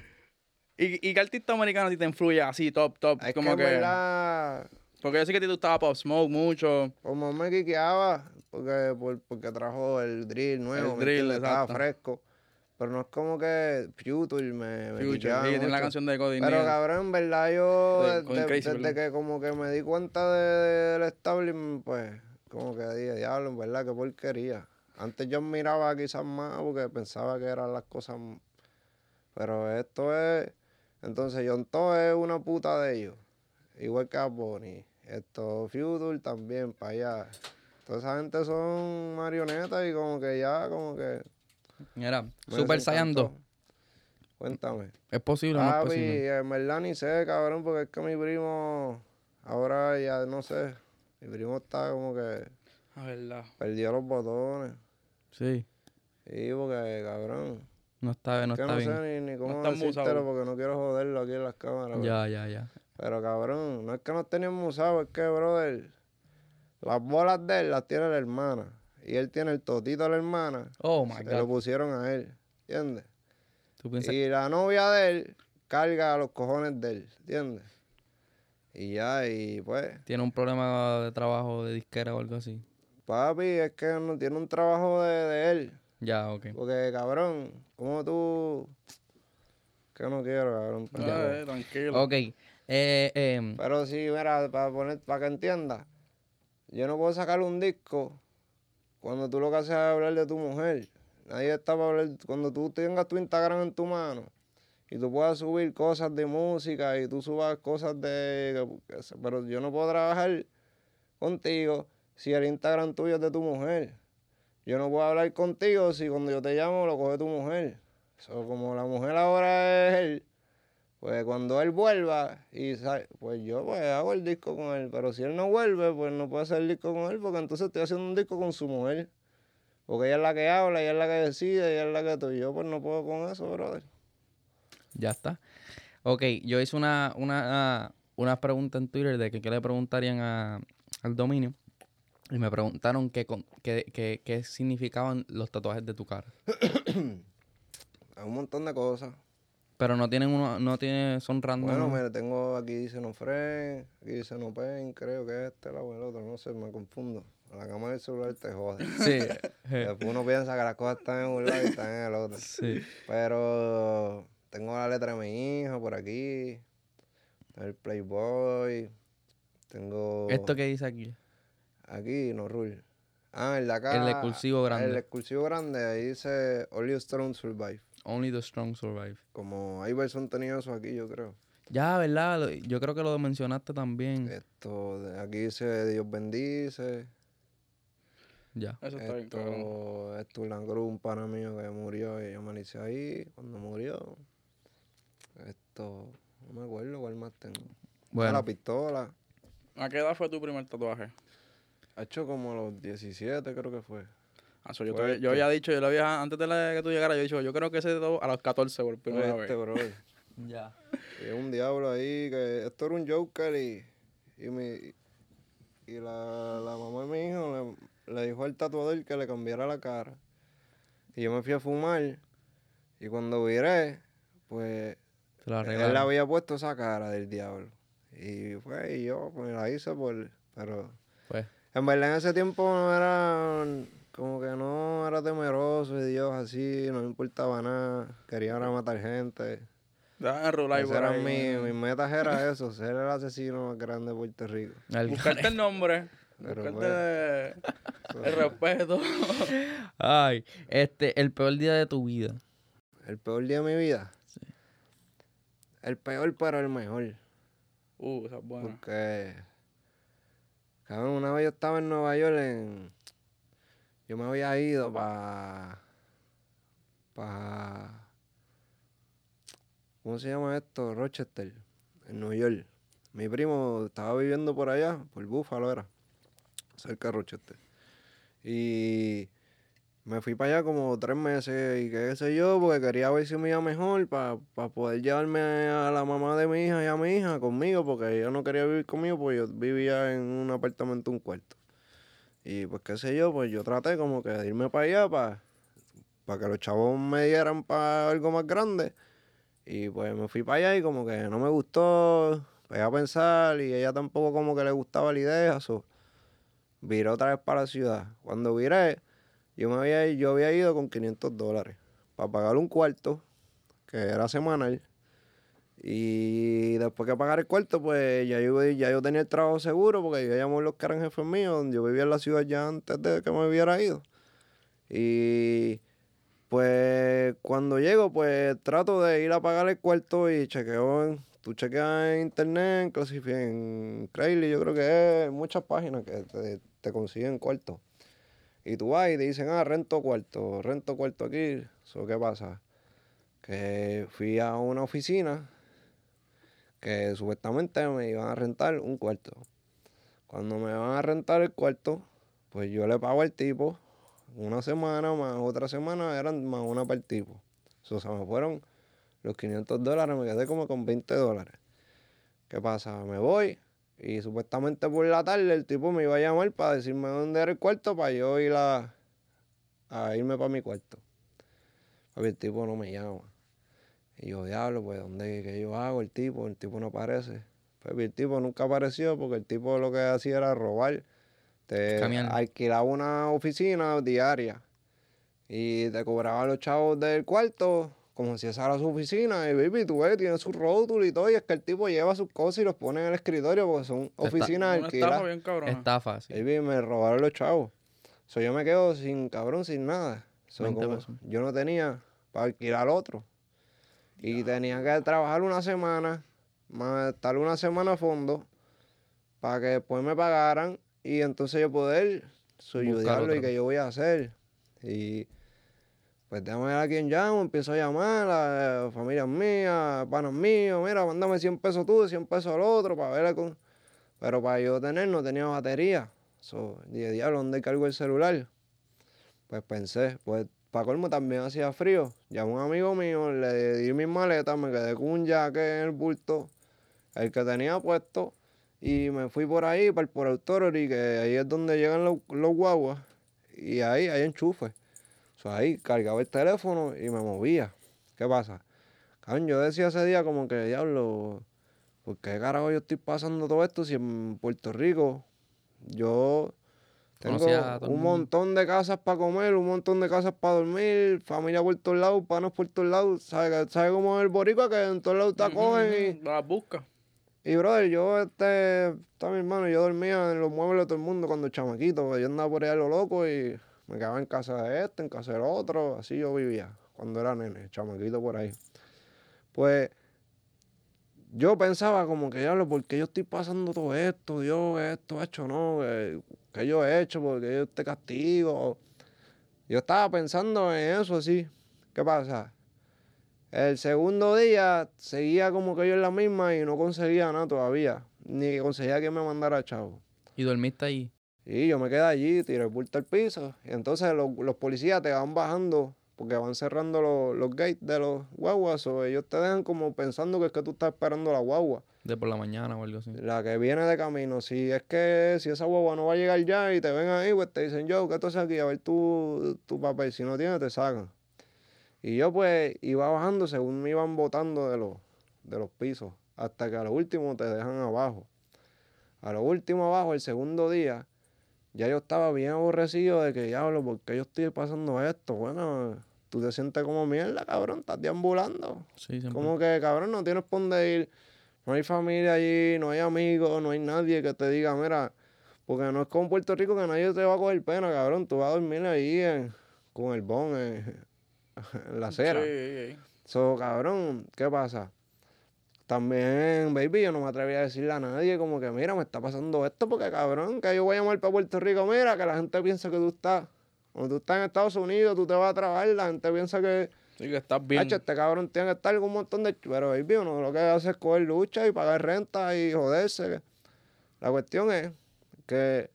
¿Y, ¿Y qué artista americano a ti te influye así, top, top? Es como que. En verdad... Porque yo sé que a ti te gustaba Pop Smoke mucho. Como me quiqueaba, porque, porque trajo el drill nuevo. El drill, estaba fresco. Pero no es como que Future me, me Future, sí, tiene la canción de Cody Pero cabrón, en verdad yo, desde, que como que me di cuenta de, del establishment, pues, como que dije, diablo, en verdad, qué porquería. Antes yo miraba quizás más porque pensaba que eran las cosas... Pero esto es... Entonces, John todo es una puta de ellos. Igual que a Bonnie. Esto, Future también, para allá. Toda esa gente son marionetas y como que ya, como que... Mira, Super Saiyan 2. Cuéntame. ¿Es posible o no es posible? en verdad ni sé, cabrón, porque es que mi primo ahora ya no sé. Mi primo está como que. A verdad. Perdió los botones. Sí. Sí, porque, cabrón. No está, no que está no bien. sé ni, ni cómo no decírtelo porque no quiero joderlo aquí en las cámaras. Ya, ya, ya. Pero cabrón, no es que no teníamos usado, es que, brother, las bolas de él las tiene la hermana y él tiene el totito de la hermana. Oh my God. lo pusieron a él, ¿entiendes? Y la novia de él carga a los cojones de él, ¿entiendes? Y ya, y pues. ¿Tiene un problema de trabajo de disquera o algo así? Papi, es que no tiene un trabajo de, él. Ya, ok. Porque, cabrón, como tú. Que no quiero, cabrón. Ya, eh, tranquilo. Ok. Eh, em, Pero sí, mira, para poner, para que entienda, yo no puedo sacar un disco cuando tú lo que haces es hablar de tu mujer. Nadie está para hablar. Cuando tú tengas tu Instagram en tu mano y tú puedas subir cosas de música y tú subas cosas de. Pero yo no puedo trabajar contigo si el Instagram tuyo es de tu mujer. yo no puedo hablar contigo si cuando yo te llamo lo coge tu mujer. Como la mujer ahora es él, pues cuando él vuelva, y pues yo pues hago el disco con él. Pero si él no vuelve, pues no puedo hacer el disco con él, porque entonces estoy haciendo un disco con su mujer. Porque ella es la que habla, ella es la que decide, ella es la que estoy. Yo pues no puedo con eso, brother. Ya está. Ok, yo hice una, una, una pregunta en Twitter de que qué le preguntarían al dominio. Y me preguntaron qué, qué, qué, significaban los tatuajes de tu cara. Un montón de cosas. Pero no tienen uno, no tiene, son random. Bueno, mire, tengo aquí dice no fren, aquí dice no pen, creo que este, la el otro, no sé, me confundo. La cámara del celular te jode. Sí. Después uno piensa que las cosas están en un lado y están en el otro. Sí. Pero tengo la letra de mi hijo por aquí. El Playboy. Tengo. ¿Esto qué dice aquí? Aquí, no rule. Ah, el de acá. El exclusivo grande. El exclusivo grande, ahí dice Only Strong Survive. Only the Strong Survive. Como hay versión tenido eso aquí, yo creo. Ya, ¿verdad? Yo creo que lo mencionaste también. Esto, aquí dice Dios bendice. Ya. Eso está bien, Esto es un pana mío que murió y yo me hice ahí cuando murió. Esto, no me acuerdo cuál más tengo. Bueno. la pistola. ¿A qué edad fue tu primer tatuaje? Ha hecho como a los 17 creo que fue. Ah, yo, yo había dicho, yo lo había, antes de que tú llegaras, yo he dicho, yo creo que ese a los 14 por primera este, vez. Bro. ya. Y un diablo ahí, que esto era un Joker y, y, mi, y la, la mamá de mi hijo le, le dijo al tatuador que le cambiara la cara. Y yo me fui a fumar y cuando viré, pues él le había puesto esa cara del diablo. Y fue, y yo pues la hice por, pero... Pues. En verdad en ese tiempo no era como que no era temeroso de Dios así, no me importaba nada, quería matar gente. eran mis, mis metas era eso, ser el asesino más grande de Puerto Rico. Buscarte el nombre. buscarte pues, el respeto. Ay, este, el peor día de tu vida. El peor día de mi vida. Sí. El peor, pero el mejor. Uh, esa es buena. Porque Cabrón, una vez yo estaba en Nueva York en... Yo me había ido para... Para... ¿Cómo se llama esto? Rochester, en Nueva York. Mi primo estaba viviendo por allá, por Búfalo era, cerca de Rochester. Y me fui para allá como tres meses y qué sé yo, porque quería ver si me iba mejor para poder llevarme a la mamá de mi hija y a mi hija conmigo, porque ella no quería vivir conmigo, porque yo vivía en un apartamento, un cuarto. Y pues qué sé yo, pues yo traté como que de irme para allá para, que los chavos me dieran para algo más grande. Y pues me fui para allá y como que no me gustó, a pensar y ella tampoco como que le gustaba la idea, so, viré otra vez para la ciudad. Cuando viré yo, me había, yo había ido con 500 dólares para pagar un cuarto, que era semanal. Y después que pagar el cuarto, pues ya yo, ya yo tenía el trabajo seguro, porque yo llamó los eran jefes míos, donde yo vivía en la ciudad ya antes de que me hubiera ido. Y pues cuando llego, pues trato de ir a pagar el cuarto y chequeo en, tú chequeas en internet, en Craigslist, yo creo que es muchas páginas que te, te consiguen cuartos. Y tú vas y te dicen, ah, rento cuarto, rento cuarto aquí. ¿Eso qué pasa? Que fui a una oficina que supuestamente me iban a rentar un cuarto. Cuando me van a rentar el cuarto, pues yo le pago al tipo una semana más otra semana, eran más una para el tipo. O sea, me fueron los 500 dólares, me quedé como con 20 dólares. ¿Qué pasa? Me voy, y supuestamente por la tarde el tipo me iba a llamar para decirme dónde era el cuarto para yo ir a, irme para mi cuarto. Porque el tipo no me llama. Y yo, diablo, pues, ¿dónde que yo hago? El tipo, el tipo no aparece. Pues el tipo nunca apareció porque el tipo lo que hacía era robar. Te alquilaba una oficina diaria y te cobraba los chavos del cuarto como si esa era su oficina, y baby, tú ves, tiene su rótulo y todo, y es que el tipo lleva sus cosas y los pone en el escritorio porque son oficinas alquiladas. Estafa bien cabrón. Estafa, sí. Baby, me robaron los chavos. So, yo me quedo sin cabrón, sin nada. yo no tenía para alquilar otro. Y tenía que trabajar una semana, más estar una semana a fondo, para que después me pagaran y entonces yo poder ayudarlo y que yo voy a hacer. Y pues déjame ver a quién llamo, empiezo a llamar a la familia mía, panos míos, mira, mándame 100 pesos tú, 100 pesos al otro para ver con... Pero para yo tener no tenía batería. So, dije, diablo, ¿dónde cargo el celular? Pues pensé, pues para colmo también hacía frío. Llamé a un amigo mío, le di mis maletas, me quedé con un jacket en el bulto, el que tenía puesto, y me fui por ahí, para el por Authority, que ahí es donde llegan los, los guaguas, y ahí hay enchufe. So, ahí cargaba el teléfono y me movía. ¿Qué pasa? Cabrón, yo decía ese día como que, diablo, ¿por qué carajo yo estoy pasando todo esto si en Puerto Rico yo tengo un montón de casas para comer, un montón de casas para dormir, familia por todos lados, panos por todos lados. ¿Sabes sabe cómo es el boricua que en todos lados te acogen y... Las busca. Y, brother, yo, este, está mi hermano, yo dormía en los muebles de todo el mundo cuando chamaquito. Yo andaba por ahí a lo loco y me quedaba en casa de este, en casa del otro. Así yo vivía cuando era nene, chamaquito por ahí. Pues yo pensaba como que, diablo, ¿por qué yo estoy pasando todo esto? Dios, esto hecho, no, que, yo he hecho, porque yo te castigo. Yo estaba pensando en eso así. ¿Qué pasa? El segundo día seguía como que yo en la misma y no conseguía nada todavía. Ni conseguía que me mandara chavo. ¿Y dormiste ahí? Sí, yo me quedé allí, tiré el bulto al piso. Y entonces los, los policías te van bajando porque van cerrando los, gates de los guaguas o ellos te dejan como pensando que es que tú estás esperando la guagua. De por la mañana o algo así. La que viene de camino. Si es que si esa guagua no va a llegar ya y te ven ahí, pues te dicen, yo, ¿qué tú haces aquí? A ver tu, tu papel. Si no tienes, te sacan. Y yo pues iba bajando según me iban botando de los, de los pisos. Hasta que a lo último te dejan abajo. A lo último abajo, el segundo día, ya yo estaba bien aborrecido de que, diablo, ¿por qué yo estoy pasando esto? Bueno, tú te sientes como mierda, cabrón, estás deambulando. Sí, Como que, cabrón, no tienes por dónde ir. No hay familia allí, no hay amigos, no hay nadie que te diga, mira, porque no es como Puerto Rico que nadie te va a coger pena, cabrón. Tú vas a dormir ahí con el bon en, la acera. Sí, So, cabrón, ¿qué pasa? También, baby, yo no me atreví a decirle a nadie como que, mira, me está pasando esto porque, cabrón, que yo voy a llamar para Puerto Rico, mira, que la gente piensa que tú estás cuando tú estás en Estados Unidos, tú te vas a trabajar, la gente piensa que. Sí, que estás bien. este cabrón tiene que estar con un montón de. Pero, baby, uno lo que hace es coger lucha y pagar renta y joderse. La cuestión es que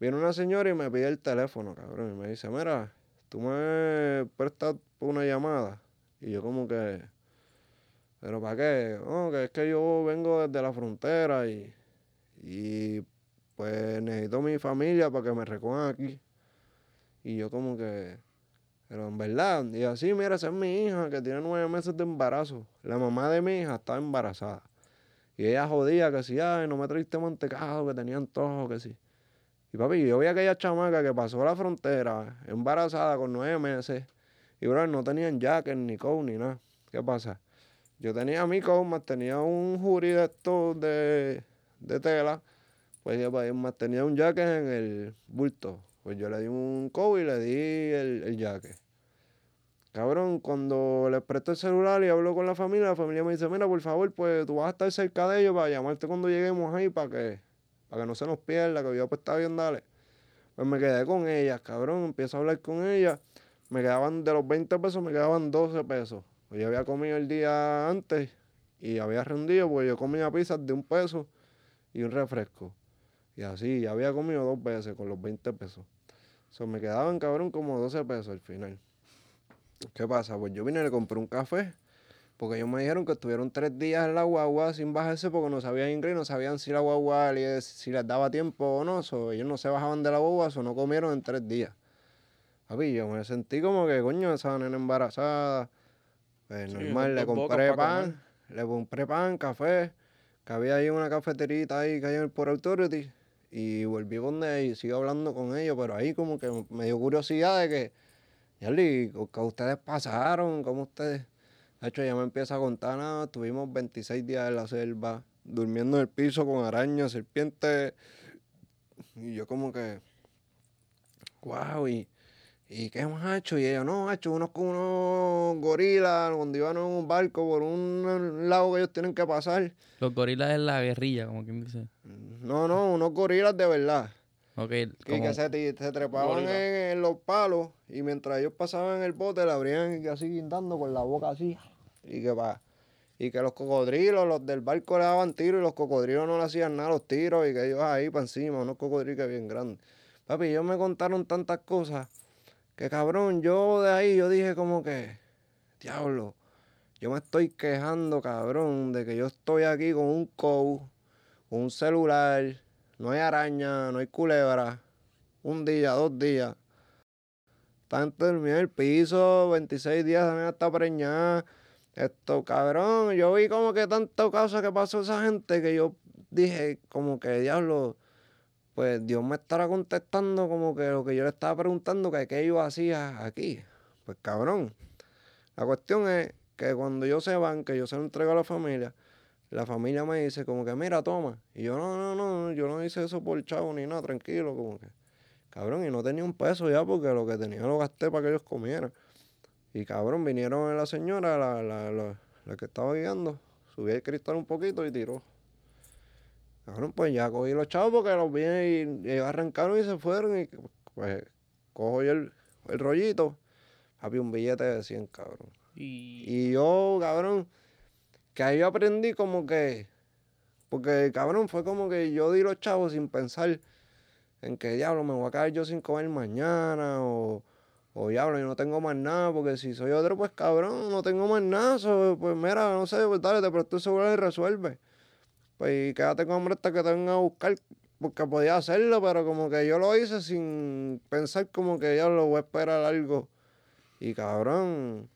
viene una señora y me pide el teléfono, cabrón. Y me dice, mira, tú me prestas una llamada. Y yo, como que. ¿Pero para qué? No, que es que yo vengo desde la frontera y. Y pues necesito mi familia para que me recojan aquí. Y yo como que, pero en verdad, y así, mira, esa es mi hija que tiene nueve meses de embarazo. La mamá de mi hija está embarazada. Y ella jodía que si, ay, no me trajiste mantecado, que tenía antojo, que sí. Y papi, yo vi a aquella chamaca que pasó la frontera, embarazada con nueve meses. Y bro, no tenían jacket, ni coat, ni nada. ¿Qué pasa? Yo tenía mi coat, más tenía un jury de estos de, tela. Pues yo pues, más tenía un jacket en el bulto. Pues yo le di un coat y le di el, el jaque. Cabrón, cuando le presto el celular y hablo con la familia, la familia me dice, mira, por favor, pues tú vas a estar cerca de ellos para llamarte cuando lleguemos ahí para que, para que no se nos pierda, que yo pues está bien, dale. Pues me quedé con ellas, cabrón, empiezo a hablar con ellas. Me quedaban, de los 20 pesos, me quedaban 12 pesos. Yo había comido el día antes y había rendido, pues yo comía pizzas de un peso y un refresco. Y así, había comido dos veces con los 20 pesos. So, me quedaban, cabrón, como 12 pesos al final. ¿Qué pasa? Pues yo vine y le compré un café. Porque ellos me dijeron que estuvieron tres días en la guagua sin bajarse porque no sabían inglés, no sabían si la guagua si les daba tiempo o no. So, ellos no se bajaban de la guagua, o no comieron en tres días. Papi, yo me sentí como que, coño, esa nena embarazada. Pues normal, le compré pan, le compré pan, café, que había ahí una cafeterita ahí que hay por Authority. Y volví con él y sigo hablando con ellos, pero ahí como que me dio curiosidad de que, Yarly, ¿qué ustedes pasaron? ¿Cómo ustedes? De hecho, ya me empieza a contar nada. Estuvimos 26 días en la selva, durmiendo en el piso con arañas, serpientes. Y yo como que, wow, y ¿Y qué hemos hecho? Y ellos, no, hecho unos con unos gorilas, cuando iban en un barco por un lago que ellos tienen que pasar. Los gorilas es la guerrilla, como quien dice. No, no, unos gorilas de verdad. Okay, y que se, trepaban en, los palos y mientras ellos pasaban en el bote le abrían así guindando con la boca así. Y que va. Y que los cocodrilos, los del barco le daban tiros y los cocodrilos no le hacían nada los tiros y que ellos ahí para encima, unos cocodrilos bien grandes. Papi, ellos me contaron tantas cosas que cabrón, yo de ahí yo dije como que, diablo, yo me estoy quejando, cabrón, de que yo estoy aquí con un cow, un celular no hay araña, no hay culebra. Un día, dos días. Están dormidos en el piso, 26 días también está preñada. Esto, cabrón, yo vi como que tanto causa que pasó esa gente que yo dije, como que diablo, pues Dios me estará contestando como que lo que yo le estaba preguntando, que qué yo hacía aquí. Pues cabrón, la cuestión es que cuando yo se van, que yo se lo entrego a la familia, la familia me dice como que, mira, toma. Y yo, no, no, no, yo no hice eso por chavo ni nada, tranquilo, como que, cabrón, y no tenía un peso ya porque lo que tenía lo gasté para que ellos comieran. Y cabrón, vinieron la señora, la, la, la, que estaba guiando, subí el cristal un poquito y tiró. Cabrón, pues ya cogí los chavos porque los vi y, y arrancaron y se fueron. Y pues cojo yo el, el rollito, había un billete de 100, cabrón. Y... y yo, cabrón, que ahí yo aprendí como que, porque cabrón, fue como que yo di los chavos sin pensar en que diablo me voy a caer yo sin comer mañana o, o diablo yo no tengo más nada, porque si soy otro, pues cabrón, no tengo más nada, pues mira, no sé, pues dale, te presto seguro y resuelve. Pues y quédate con hambre hasta que te vengan a buscar, porque podía hacerlo, pero como que yo lo hice sin pensar como que ya lo voy a esperar algo. Y cabrón,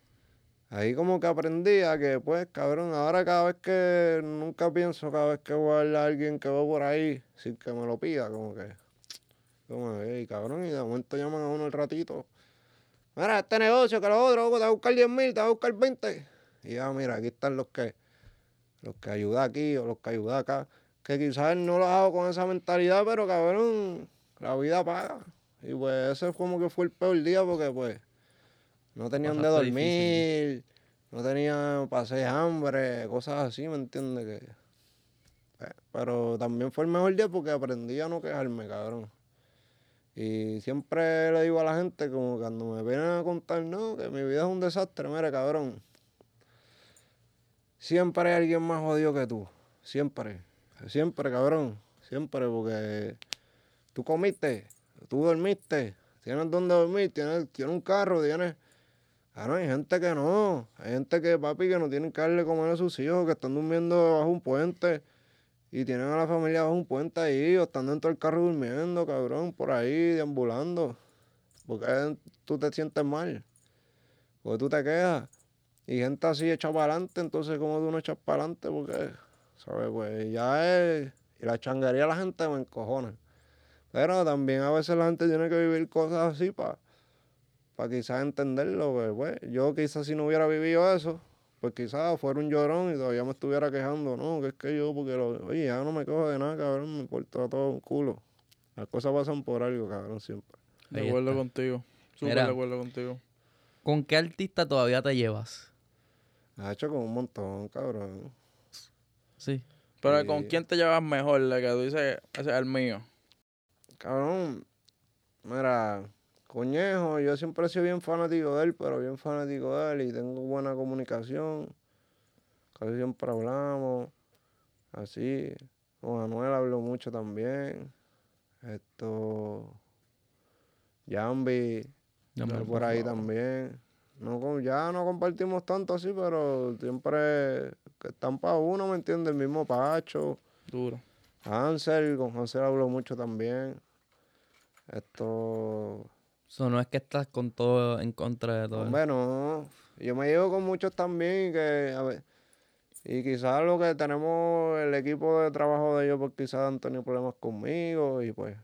Ahí como que aprendí a que, pues, cabrón, ahora cada vez que, nunca pienso, cada vez que voy a ver a alguien que va por ahí sin que me lo pida, como que, como, hey, cabrón, y de momento llaman a uno el ratito. Mira, este negocio, que lo otro, te va a buscar 10 mil, te va a buscar 20. Y ya, mira, aquí están los que, los que ayudan aquí o los que ayudan acá. Que quizás no lo hago con esa mentalidad, pero cabrón, la vida paga. Y pues ese como que fue el peor día porque pues no tenía donde dormir, no tenía, pasé hambre, cosas así, ¿me entiendes? Que, eh, pero también fue el mejor día porque aprendí a no quejarme, cabrón. Y siempre le digo a la gente, como cuando me vienen a contar, no, que mi vida es un desastre, mire, cabrón. Siempre hay alguien más jodido que tú. Siempre. Siempre, cabrón. Siempre, porque tú comiste, tú dormiste, tienes donde dormir, tienes, tienes un carro, tienes Claro, hay gente que no. Hay gente que, papi, que no tienen que darle comer a sus hijos, que están durmiendo bajo un puente y tienen a la familia bajo un puente ahí, o están dentro del carro durmiendo, cabrón, por ahí, deambulando. Porque tú te sientes mal. Porque tú te quedas. Y gente así echa para adelante, entonces, como tú no echas para adelante? Porque, ¿sabes? Pues ya es. Y la changuería la gente me encojona. Pero también a veces la gente tiene que vivir cosas así para para quizás entenderlo, pues, pues, yo quizás si no hubiera vivido eso, pues quizás fuera un llorón y todavía me estuviera quejando, no, que es que yo, porque, lo, oye, ya no me cojo de nada, cabrón, me importa todo un culo. Las cosas pasan por algo, cabrón, siempre. De acuerdo contigo, súper de acuerdo contigo. ¿Con qué artista todavía te llevas? Ha hecho con un montón, cabrón. Sí. Pero ¿con quién te llevas mejor? La que tú dices, ese es el mío. Cabrón, mira, Coñejo, yo siempre he sido bien fanático de él, pero bien fanático de él y tengo buena comunicación. Casi siempre hablamos. Así. Con Manuel hablo mucho también. Esto. Jambi. por ahí también. No, ya no compartimos tanto así, pero siempre que están para uno, ¿me entiendes? El mismo Pacho. Duro. Hansel, con Hansel hablo mucho también. Esto. Eso no es que estás con todo en contra de todo. Bueno, yo me llevo con muchos también que, a ver, y quizás lo que tenemos, el equipo de trabajo de ellos, pues quizás han tenido problemas conmigo y pues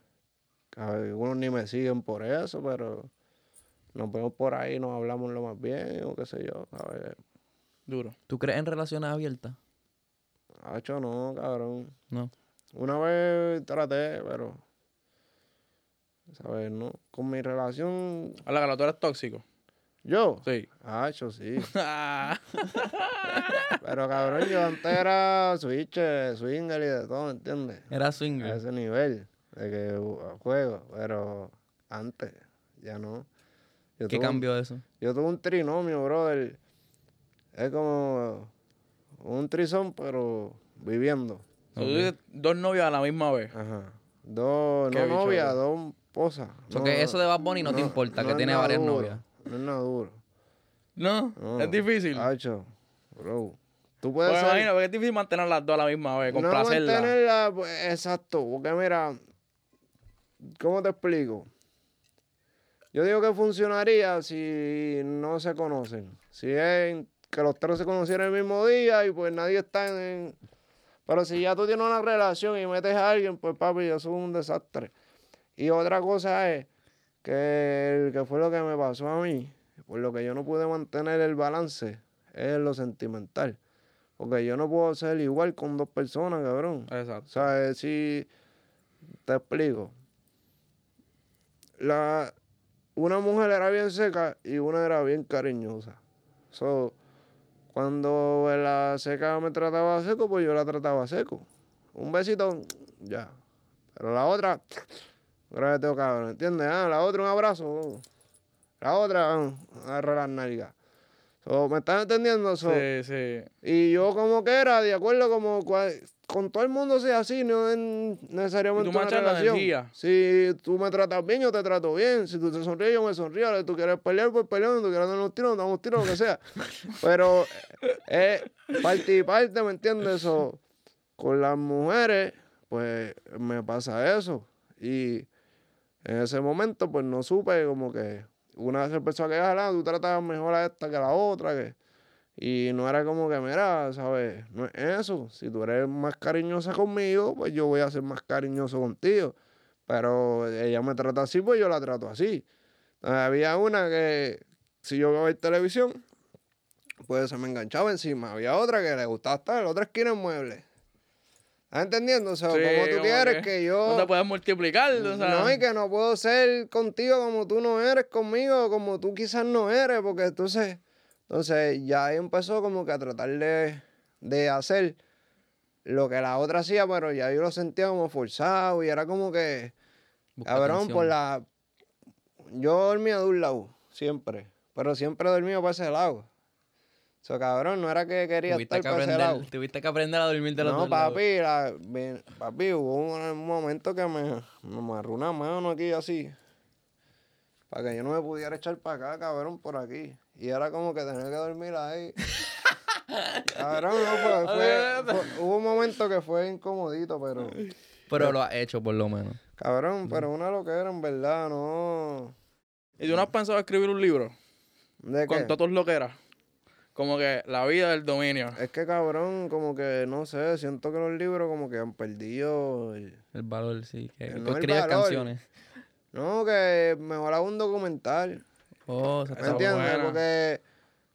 algunos ni me siguen por eso, pero nos vemos por ahí, nos hablamos lo más bien o qué sé yo, a ver. Duro. ¿Tú crees en relaciones abiertas? hecho no, cabrón. No. Una vez traté, pero ¿Sabes? ¿No? Con mi relación. A la que tú eres tóxico. ¿Yo? Sí. Ah, yo sí. Pero cabrón, yo antes era switch, swinger y de todo, ¿entiendes? Era swinger. A ese nivel. de que juego, pero antes, ya no. ¿Qué cambió eso? Yo tuve un trinomio, brother. Es como un trisón, pero viviendo. dos novias a la misma vez. Ajá. Dos, no novias, dos O que eso de Bad Bunny no, te importa, que tiene varias novias. No es nada duro. No, es difícil. Hacho, bro. Tú puedes pues ser... porque es difícil mantener las dos a la misma vez, complacerla. No mantenerla, pues, exacto. Porque mira, ¿cómo te explico? Yo digo que funcionaría si no se conocen. Si es que los tres se conocieran el mismo día y pues nadie está en... Pero si ya tú tienes una relación y metes a alguien, pues papi, eso es un desastre. Y otra cosa es que, que fue lo que me pasó a mí, por lo que yo no pude mantener el balance, es lo sentimental. Porque yo no puedo ser igual con dos personas, cabrón. Exacto. O sea, si te explico. La, una mujer era bien seca y una era bien cariñosa. So, cuando la seca me trataba seco, pues yo la trataba seco. Un besito, ya. Pero la otra, gracias cabrón, ¿entiendes? Ah, la otra un abrazo. La otra, agarra las nalgas. ¿Me estás entendiendo? sí, sí. Y yo como que era, de acuerdo, como con todo el mundo sea así, no es necesariamente una relación. Si tú me tratas bien, yo te trato bien. Si tú te sonríes, yo me sonrío. Si tú quieres pelear, pues peleamos. Si tú quieres darnos tiros, damos tiros, lo que sea. Pero es parte y parte, ¿me entiendes? Eso, con las mujeres, pues me pasa eso. Y en ese momento, pues no supe como que una vez empezó a quedar, ah, tú tratas mejor a esta que a la otra. Y no era como que, mira, ¿sabes? No es eso. Si tú eres más cariñosa conmigo, pues yo voy a ser más cariñoso contigo. Pero ella me trata así, pues yo la trato así. había una que, si yo veo televisión, pues se me enganchaba encima. Había otra que le gustaba estar en la otra esquina en muebles. ¿Estás entendiendo? O sea, como tú quieres que, yo. No te puedes multiplicar, o sea. No, y que no puedo ser contigo como tú no eres conmigo, como tú quizás no eres, porque entonces. Entonces ya ahí empezó como que a tratar de, hacer lo que la otra hacía, pero ya yo lo sentía como forzado y era como que. cabrón, por la. Yo dormía de un lado, siempre. Pero siempre he dormido para ese lado. So, cabrón, no era que quería estar que aprender, Tuviste que aprender a dormir de los No, papi, la, papi, hubo un, momento que me, me amarró una mano aquí así. Para que yo no me pudiera echar para acá, cabrón, por aquí. Y era como que tenía que dormir ahí. cabrón, no, fue, hubo un momento que fue incomodito, pero... Pero lo has hecho, por lo menos. Cabrón, pero una lo que era, en verdad, no... ¿Y tú no has pensado escribir un libro? ¿De qué? Con todos lo que era. Como que la vida del dominio. Es que cabrón, como que no sé, siento que los libros como que han perdido el, valor, sí. Que tú escribes canciones. No, que mejor hago un documental. Oh, ¿Me entiendes? Porque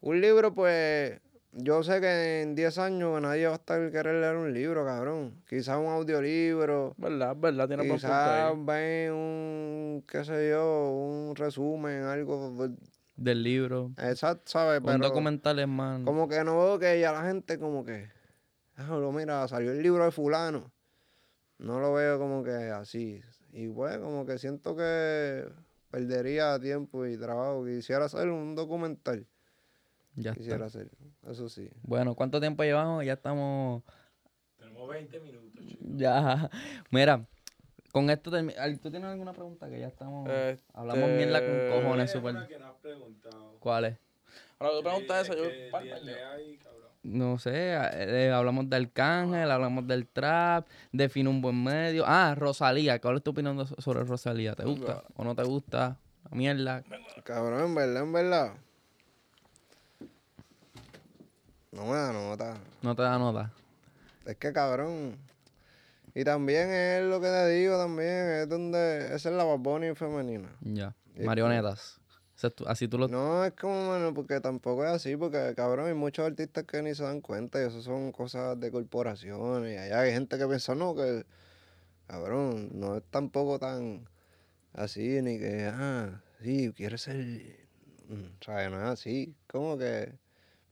un libro, pues, yo sé que en 10 años nadie va a estar querer leer un libro, cabrón. Quizás un audiolibro. ¿Verdad? ¿Verdad? Tiene Quizás ven un, qué sé yo, un resumen, algo del libro. Exacto, ¿sabes? Un documental es más. Como que no veo que ya la gente como que. lo mira, salió el libro de fulano. No lo veo como que así. Y pues, como que siento que perdería tiempo y trabajo. Quisiera hacer un documental. Ya Quisiera hacer, eso sí. Bueno, ¿cuánto tiempo llevamos? Ya estamos. Tenemos 20 minutos, chicos. Ya. Mira, con esto ¿Tú tienes alguna pregunta? Que ya estamos. Este, hablamos bien la con cojones super. ¿Cuál es? Ahora tú preguntas eso, yo. No sé, eh, hablamos del Arcángel, hablamos del trap, define un buen medio. Ah, Rosalía, ¿cuál es tu opinión sobre Rosalía? ¿Te gusta o no te gusta? La mierda. Cabrón, en verdad, en verdad. No me da nota. No te da nota. Es que cabrón. Y también es lo que te digo también, es donde, esa es la Bad femenina. Ya, marionetas. así tú lo... No, es como, bueno, porque tampoco es así, porque cabrón, hay muchos artistas que ni se dan cuenta y eso son cosas de corporaciones. Y allá hay gente que piensa, no, que, cabrón, no es tampoco tan así, ni que, ah, sí, quieres ser, mm, ¿sabes? No es así, como que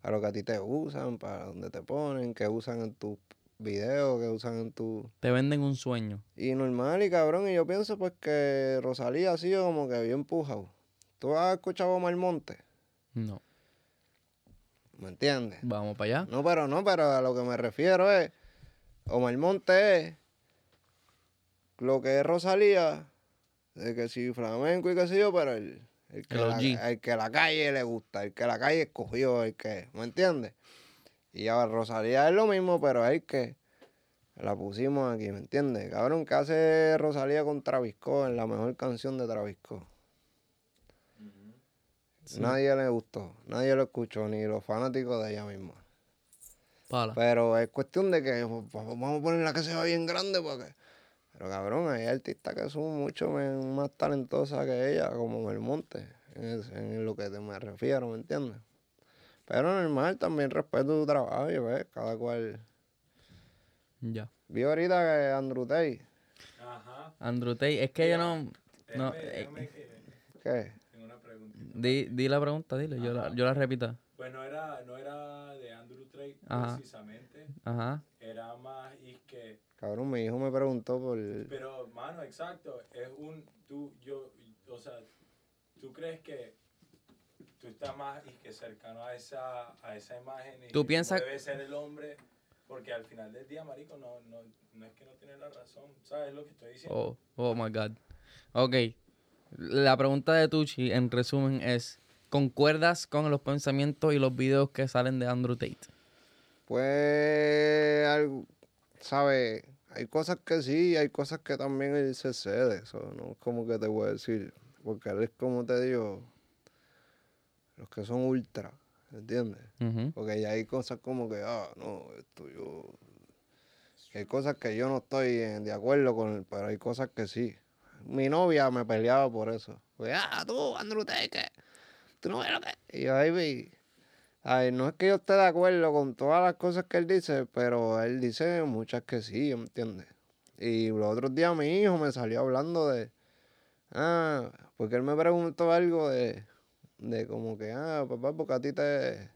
para lo que a ti te usan, para donde te ponen, que usan en tus videos que usan en tu... Te venden un sueño. Y normal y cabrón, y yo pienso pues que Rosalía ha sido como que bien pujado. ¿Tú has escuchado Omar Monte? No. ¿Me entiendes? Vamos para allá. No, pero no, pero a lo que me refiero es, Omar Monte es lo que es Rosalía, de que si flamenco y qué sé yo, pero el, el, que, la, el que la calle le gusta, el que la calle escogió, el que, ¿me entiendes? Y ahora Rosalía es lo mismo, pero es que la pusimos aquí, ¿me entiendes? Cabrón, ¿qué hace Rosalía con Travisco en la mejor canción de Travisco? Nadie le gustó, nadie lo escuchó, ni los fanáticos de ella misma. Pero es cuestión de que pues, vamos a ponerla que se va bien grande porque... Pero cabrón, hay artistas que son mucho más talentosas que ella, como Belmonte, en, en lo que te me refiero, ¿me entiendes? Pero normal, también respeto tu trabajo, y ves, cada cual. Ya. Vi ahorita que Andrew Tate. Ajá. Andrew Tate, es que yo no. no eh, ¿Qué? Tengo una pregunta. Di, di la pregunta, dile, yo la, yo la repito. Pues no era, no era de Andrew Tate precisamente. Ajá. Era más y que. Cabrón, mi hijo me preguntó por. Pero, mano, exacto. Es un. Tú, yo. O sea, ¿tú crees que tú estás más y que cercano a esa, a esa imagen y ¿Tú piensas... debe ser el hombre, porque al final del día, marico, no, no, no es que no tiene la razón, ¿sabes lo que estoy diciendo? Oh, oh my God. Ok, la pregunta de Tucci, en resumen, es, ¿concuerdas con los pensamientos y los videos que salen de Andrew Tate? Pues, algo, ¿sabes? Hay cosas que sí, hay cosas que también él se cede, eso no es como que te voy a decir, porque él es como te digo, los que son ultra, ¿entiendes? Porque ya hay cosas como que, ah, no, esto yo... Hay cosas que yo no estoy de acuerdo con, pero hay cosas que sí. Mi novia me peleaba por eso. Pues, ah, tú, Andrew Tate, tú no ves lo que... Y yo ahí vi... Ay, no es que yo esté de acuerdo con todas las cosas que él dice, pero él dice muchas que sí, ¿entiendes? Y los otros días mi hijo me salió hablando de... Ah, porque él me preguntó algo de de como que, ah, papá, porque a ti te,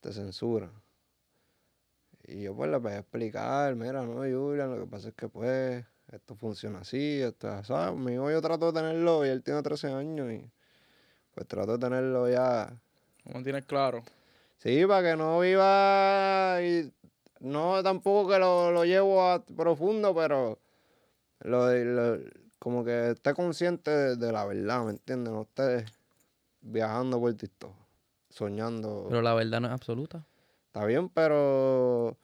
te censuran. Y yo pues le voy a explicar, mira, no, Julian, lo que pasa es que pues esto funciona así, esto es así. Mi hijo yo trato de tenerlo y él tiene 13 años y pues trato de tenerlo ya. ¿Cómo tienes claro? Sí, para que no viva y no tampoco que lo, lo llevo a profundo, pero lo, lo, como que esté consciente de, de la verdad, ¿me entiendes? No esté viajando por TikTok, soñando. Pero la verdad no es absoluta. Está bien, pero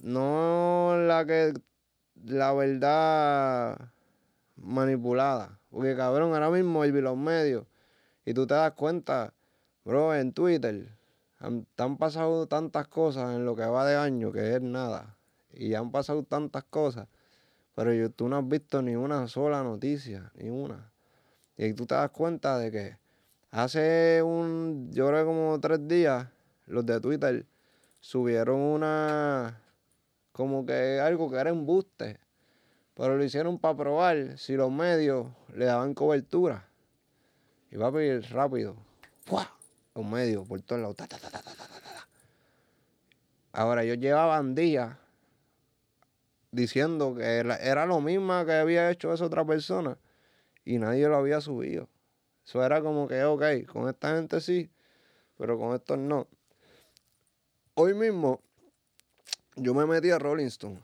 no la que la verdad manipulada. Porque cabrón, ahora mismo el los medios y tú te das cuenta, bro, en Twitter han, han pasado tantas cosas en lo que va de año que es nada. Y han pasado tantas cosas, pero yo, tú no has visto ni una sola noticia, ni una. Y tú te das cuenta de que Hace un, yo creo como tres días, los de Twitter subieron una, como que algo que era embuste, pero lo hicieron para probar si los medios le daban cobertura. Y va a pedir rápido, ¡fua! Los medios por todos lados. Ahora, ellos llevaban días diciendo que era, era lo mismo que había hecho esa otra persona y nadie lo había subido. Eso era como que, ok, con esta gente sí, pero con estos no. Hoy mismo yo me metí a Rolling Stone,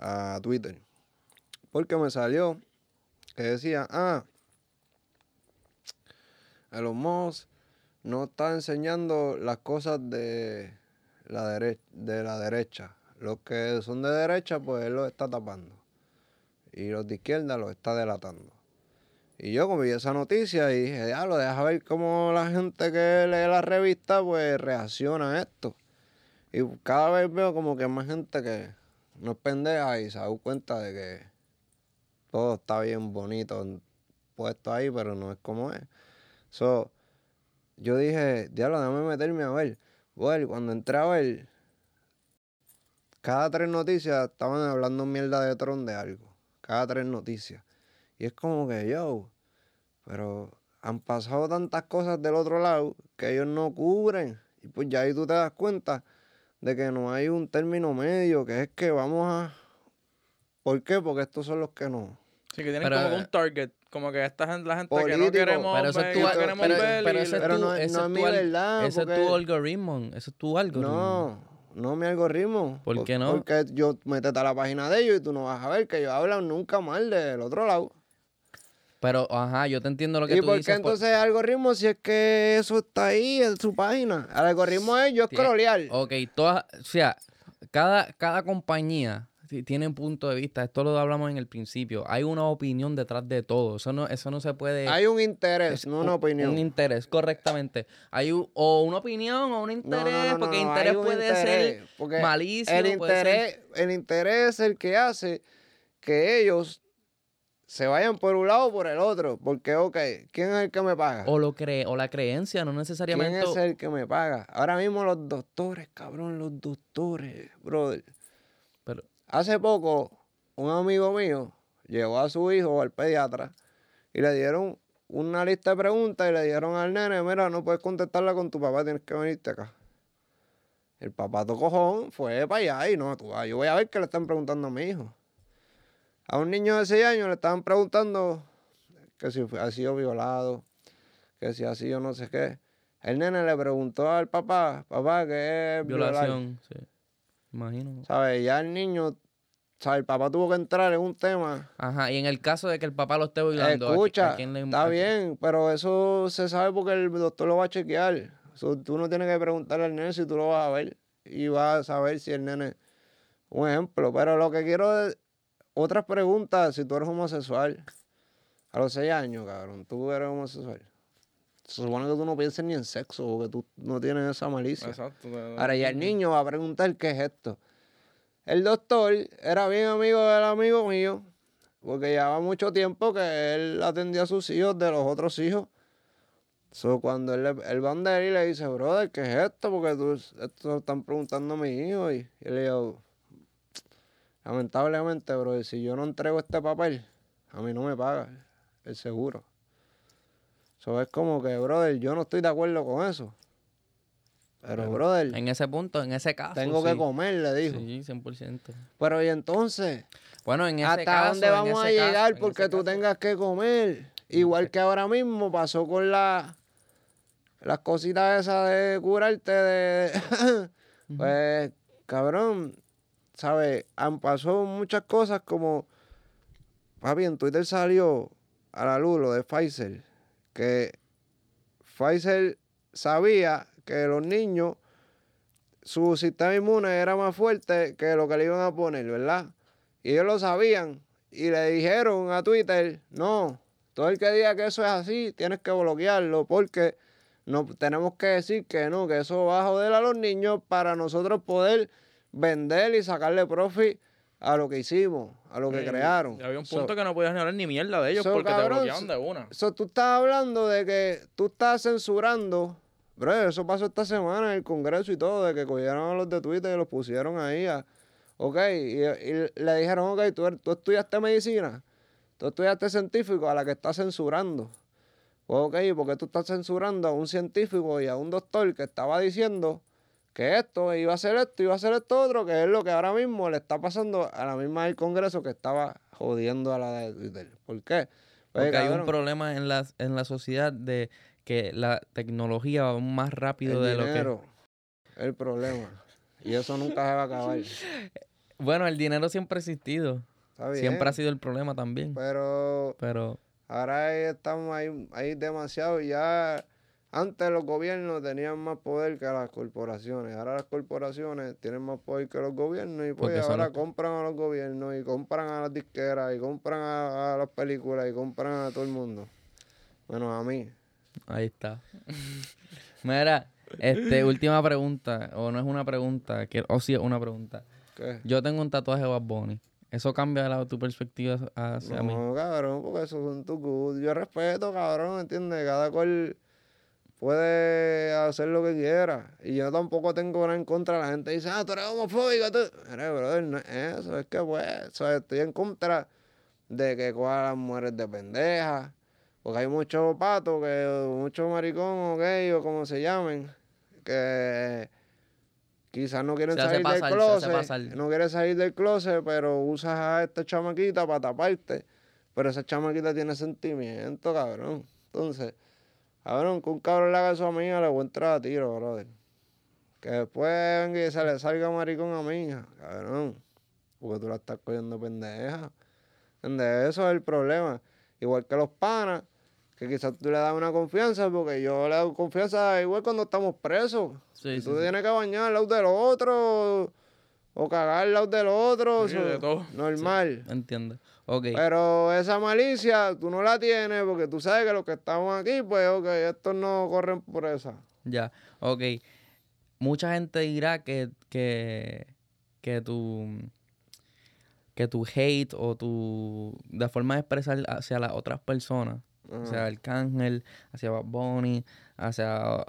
a Twitter, porque me salió que decía, ah, Elon Musk no está enseñando las cosas de la, de la derecha. Los que son de derecha, pues él los está tapando. Y los de izquierda los está delatando. Y yo como vi esa noticia y dije, ya lo deja ver cómo la gente que lee la revista pues reacciona a esto. Y cada vez veo como que más gente que no es pendeja y se da cuenta de que todo está bien bonito puesto ahí, pero no es como es. So, yo dije, diablo, déjame meterme a ver. Bueno, cuando entré a ver, cada tres noticias estaban hablando mierda de Tron de algo. Cada tres noticias. Y es como que, yo, pero han pasado tantas cosas del otro lado que ellos no cubren. Y pues ya ahí tú te das cuenta de que no hay un término medio, que es que vamos a... ¿Por qué? Porque estos son los que no. Sí, que tienen como un target. Como que esta gente, la gente que no queremos pero eso ver, es tu, queremos pero, ver. Pero, ese es no, es mi verdad. Ese es tu algoritmo. Ese es tu algoritmo. No, no mi algoritmo. ¿Por qué no? Porque yo métete a la página de ellos y tú no vas a ver que ellos hablan nunca mal del otro lado. Pero, ajá, yo te entiendo lo que tú dices. ¿Y por qué entonces el algoritmo si es que eso está ahí en su página? El algoritmo es yo scrollear. Ok, todas, o sea, cada, cada compañía tiene un punto de vista. Esto lo hablamos en el principio. Hay una opinión detrás de todo. Eso no, eso no se puede. Hay un interés, no una opinión. Un interés, correctamente. Hay o una opinión o un interés, porque interés puede ser malicio. El interés, el interés es el que hace que ellos se vayan por un lado o por el otro. Porque, ok, ¿quién es el que me paga? O, lo cree, o la creencia, no necesariamente. ¿Quién es el que me paga? Ahora mismo los doctores, cabrón, los doctores, brother. Pero... Hace poco, un amigo mío llevó a su hijo al pediatra y le dieron una lista de preguntas y le dijeron al nene, mira, no puedes contestarla con tu papá, tienes que venirte acá. El papá cojón fue para allá y no, tú, yo voy a ver qué le están preguntando a mi hijo. A un niño de 6 años le estaban preguntando que si ha sido violado, que si ha sido no sé qué. El nene le preguntó al papá, papá, ¿qué es violación? Sí, imagino. ¿Sabes? Ya el niño, ¿sabes? El papá tuvo que entrar en un tema. Ajá, y en el caso de que el papá lo esté violando, Escucha, está bien, pero eso se sabe porque el doctor lo va a chequear. tú no tienes que preguntarle al nene si tú lo vas a ver y vas a saber si el nene... Un ejemplo, pero lo que quiero otras preguntas, si tú eres homosexual, a los seis años, cabrón, tú eres homosexual. Se supone que tú no pienses ni en sexo, porque tú no tienes esa malicia. Exacto. Ahora ya el niño va a preguntar qué es esto. El doctor era bien amigo del amigo mío, porque llevaba mucho tiempo que él atendía a sus hijos de los otros hijos. So, cuando él, él va a y le dice, brother, ¿qué es esto? Porque tú, esto están preguntando a mi hijo. Y, y le digo, Lamentablemente, bro, si yo no entrego este papel, a mí no me paga el seguro. Eso es como que, brother, yo no estoy de acuerdo con eso. Pero, brother. En ese punto, en ese caso. Tengo que comer, le dijo. Sí, 100%. Pero, ¿y entonces? Bueno, en ese ¿Hasta dónde vamos a llegar porque tú tengas que comer? Igual que ahora mismo pasó con la, las cositas esas de curarte de. pues, cabrón, ¿sabes? Han pasado muchas cosas como, papi, en Twitter salió a la luz lo de Pfizer, que Pfizer sabía que los niños, su sistema inmune era más fuerte que lo que le iban a poner, ¿verdad? Y ellos lo sabían y le dijeron a Twitter, no, todo el que diga que eso es así, tienes que bloquearlo porque no tenemos que decir que no, que eso va a joder a los niños para nosotros poder vender y sacarle profit a lo que hicimos, a lo que crearon. había un punto que no podías ni hablar ni mierda de ellos porque te bloqueaban de una. So, tú estás hablando de que tú estás censurando. Bro, eso pasó esta semana en el Congreso y todo, de que cogieron a los de Twitter y los pusieron ahí. A, ok, y, le dijeron, ok, tú, tú estudiaste medicina, tú estudiaste científico a la que estás censurando. Pues, ok, ¿por qué tú estás censurando a un científico y a un doctor que estaba diciendo que esto iba a ser esto, iba a ser esto otro, que es lo que ahora mismo le está pasando a la misma del Congreso que estaba jodiendo a la de Twitter. ¿Por qué? Pues, Porque hay un problema en la, en la sociedad de que la tecnología va más rápido de lo que... El problema. Y eso nunca se va a acabar. Bueno, el dinero siempre ha existido. Siempre ha sido el problema también. Pero... Pero... Ahora ahí estamos ahí, ahí demasiado ya antes los gobiernos tenían más poder que las corporaciones. Ahora las corporaciones tienen más poder que los gobiernos y pues ahora compran a los gobiernos y compran a las disqueras y compran a, las películas y compran a todo el mundo. Bueno, a mí. Ahí está. Mira, este, última pregunta, o no es una pregunta, o sí es una pregunta. ¿Qué? Yo tengo un tatuaje de Bad Bunny. ¿Eso cambia la, tu perspectiva hacia mí? No, cabrón, porque eso son tus gustos. Yo respeto, cabrón, ¿entiendes? Cada cual puede hacer lo que quiera. Y yo tampoco tengo nada en contra. La gente dice, ah, tú eres homofóbico. Tú... Mira, brother, no es eso. Es que, pues, estoy en contra de que cojan las mujeres de pendejas. Porque hay muchos patos, que, muchos maricón o gay o como se llamen, que quizás no quieren salir del closet, no quieren salir del closet, pero usas a esta chamaquita para taparte. Pero esa chamaquita tiene sentimiento, cabrón. Entonces, cabrón, que un cabrón le haga eso a mí, le voy a entrar a tiro, brother. Que después venga y se le salga maricón a mi hija, cabrón. Porque tú la estás cogiendo pendeja. ¿Entiendes? Eso es el problema. Igual que los panas, que quizás tú le das una confianza, porque yo le doy confianza igual cuando estamos presos. y tú tienes que bañar al lado del otro, o cagar al lado del otro. Normal. Entiendo. Okay. Pero esa malicia tú no la tienes porque tú sabes que los que estamos aquí, pues, ok, estos no corren por esa. Ya, ok. Mucha gente dirá que, que, que tu que tu hate o tu de forma de expresar hacia las otras personas, o sea, el cángel, hacia Bad Bunny, hacia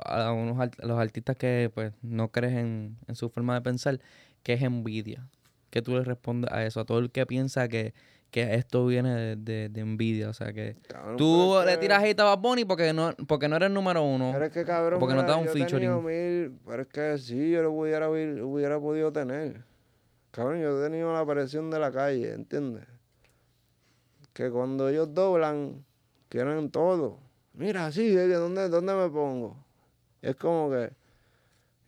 los artistas que pues no crees en, su forma de pensar, que es envidia. Que tú le respondes a eso, a todo el que piensa que, esto viene de, envidia. O sea, que tú le tiras hate a Bad Bunny porque no, porque no eres número uno. Pero es que cabrón, porque no te da un featuring. pero es que sí, yo lo hubiera, hubiera podido tener. Cabrón, yo he tenido la presión de la calle, ¿entiendes? Que cuando ellos doblan, quieren todo. Mira, así, ¿dónde, ¿dónde me pongo? es como que.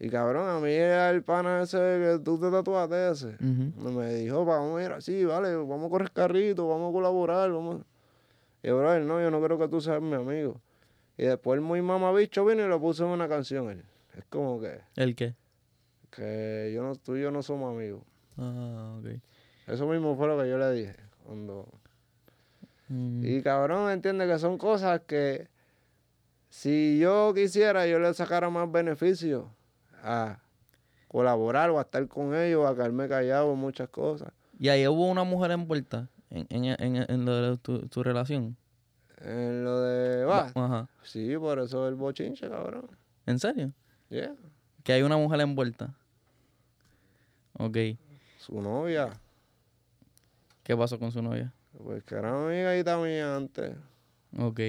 Y cabrón, a mí el pana ese que tú te tatuaste ese. Me dijo, vamos a ir así, vale, vamos a correr carrito, vamos a colaborar, vamos. Y yo, brother, no, yo no quiero que tú seas mi amigo. Y después el muy mamabicho vino y lo puso en una canción. Él. Es como que. ¿El qué? Que yo no, tú y yo no somos amigos. Ah, ok. Eso mismo fue lo que yo le dije. Cuando... Mm. Y cabrón, entiende que son cosas que si yo quisiera, yo le sacara más beneficio a colaborar o a estar con ellos, a quedarme callado en muchas cosas. ¿Y ahí hubo una mujer envuelta en, en, en, lo de tu, relación? En lo de... Va. Ajá. Sí, por eso el bochinche, cabrón. ¿En serio? Yeah. Que hay una mujer envuelta. Ok. Su novia. ¿Qué pasó con su novia? Pues que era amiga y también antes. Ok.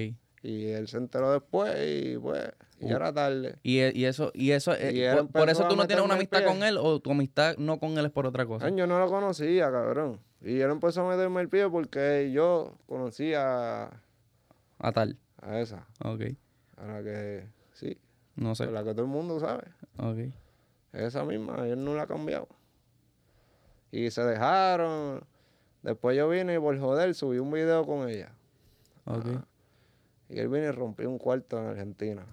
Y él se enteró después y pues, y uh. era tarde. Y, e, y eso, y eso, eh, por, eso tú no tienes una amistad con él o tu amistad no con él es por otra cosa. yo no lo conocía, cabrón. Y él empezó a meterme el pie porque yo conocía a tal. A esa. Ok. A la que, sí. No sé. A la que todo el mundo sabe. Ok. Esa misma, él no la ha cambiado. Y se dejaron. Después yo vine y por joder subí un video con ella. Ok. Y él vino y rompió un cuarto en Argentina.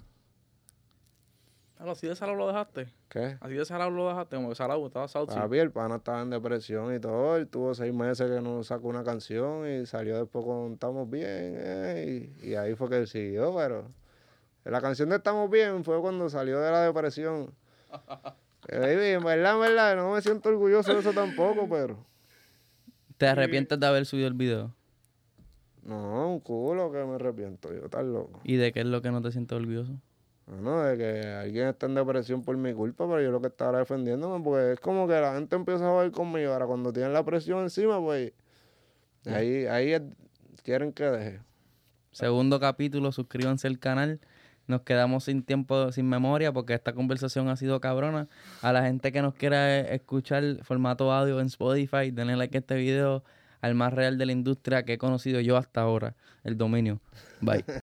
¿Así de salado lo dejaste? ¿Qué? ¿Así de salado lo dejaste? Como que salado estaba salado. Papi, el pana estaba en depresión y todo. Él tuvo seis meses que no sacó una canción y salió después con Estamos Bien. Eh, y, y, ahí fue que él siguió, pero... La canción de Estamos Bien fue cuando salió de la depresión. Baby, en verdad, en verdad, no me siento orgulloso de eso tampoco, pero. ¿Te arrepientes de haber subido el video? No, un culo que me arrepiento, yo tan loco. ¿Y de qué es lo que no te sientes orgulloso? Bueno, de que alguien está en depresión por mi culpa, pero yo lo que estaba defendiéndome, porque es como que la gente empieza a ver conmigo. Ahora, cuando tienen la presión encima, pues ahí, ahí quieren que deje. Segundo capítulo, suscríbanse al canal nos quedamos sin tiempo, sin memoria, porque esta conversación ha sido cabrona. A la gente que nos quiera escuchar formato audio en Spotify, denle like a este video al más real de la industria que he conocido yo hasta ahora, el dominio. Bye.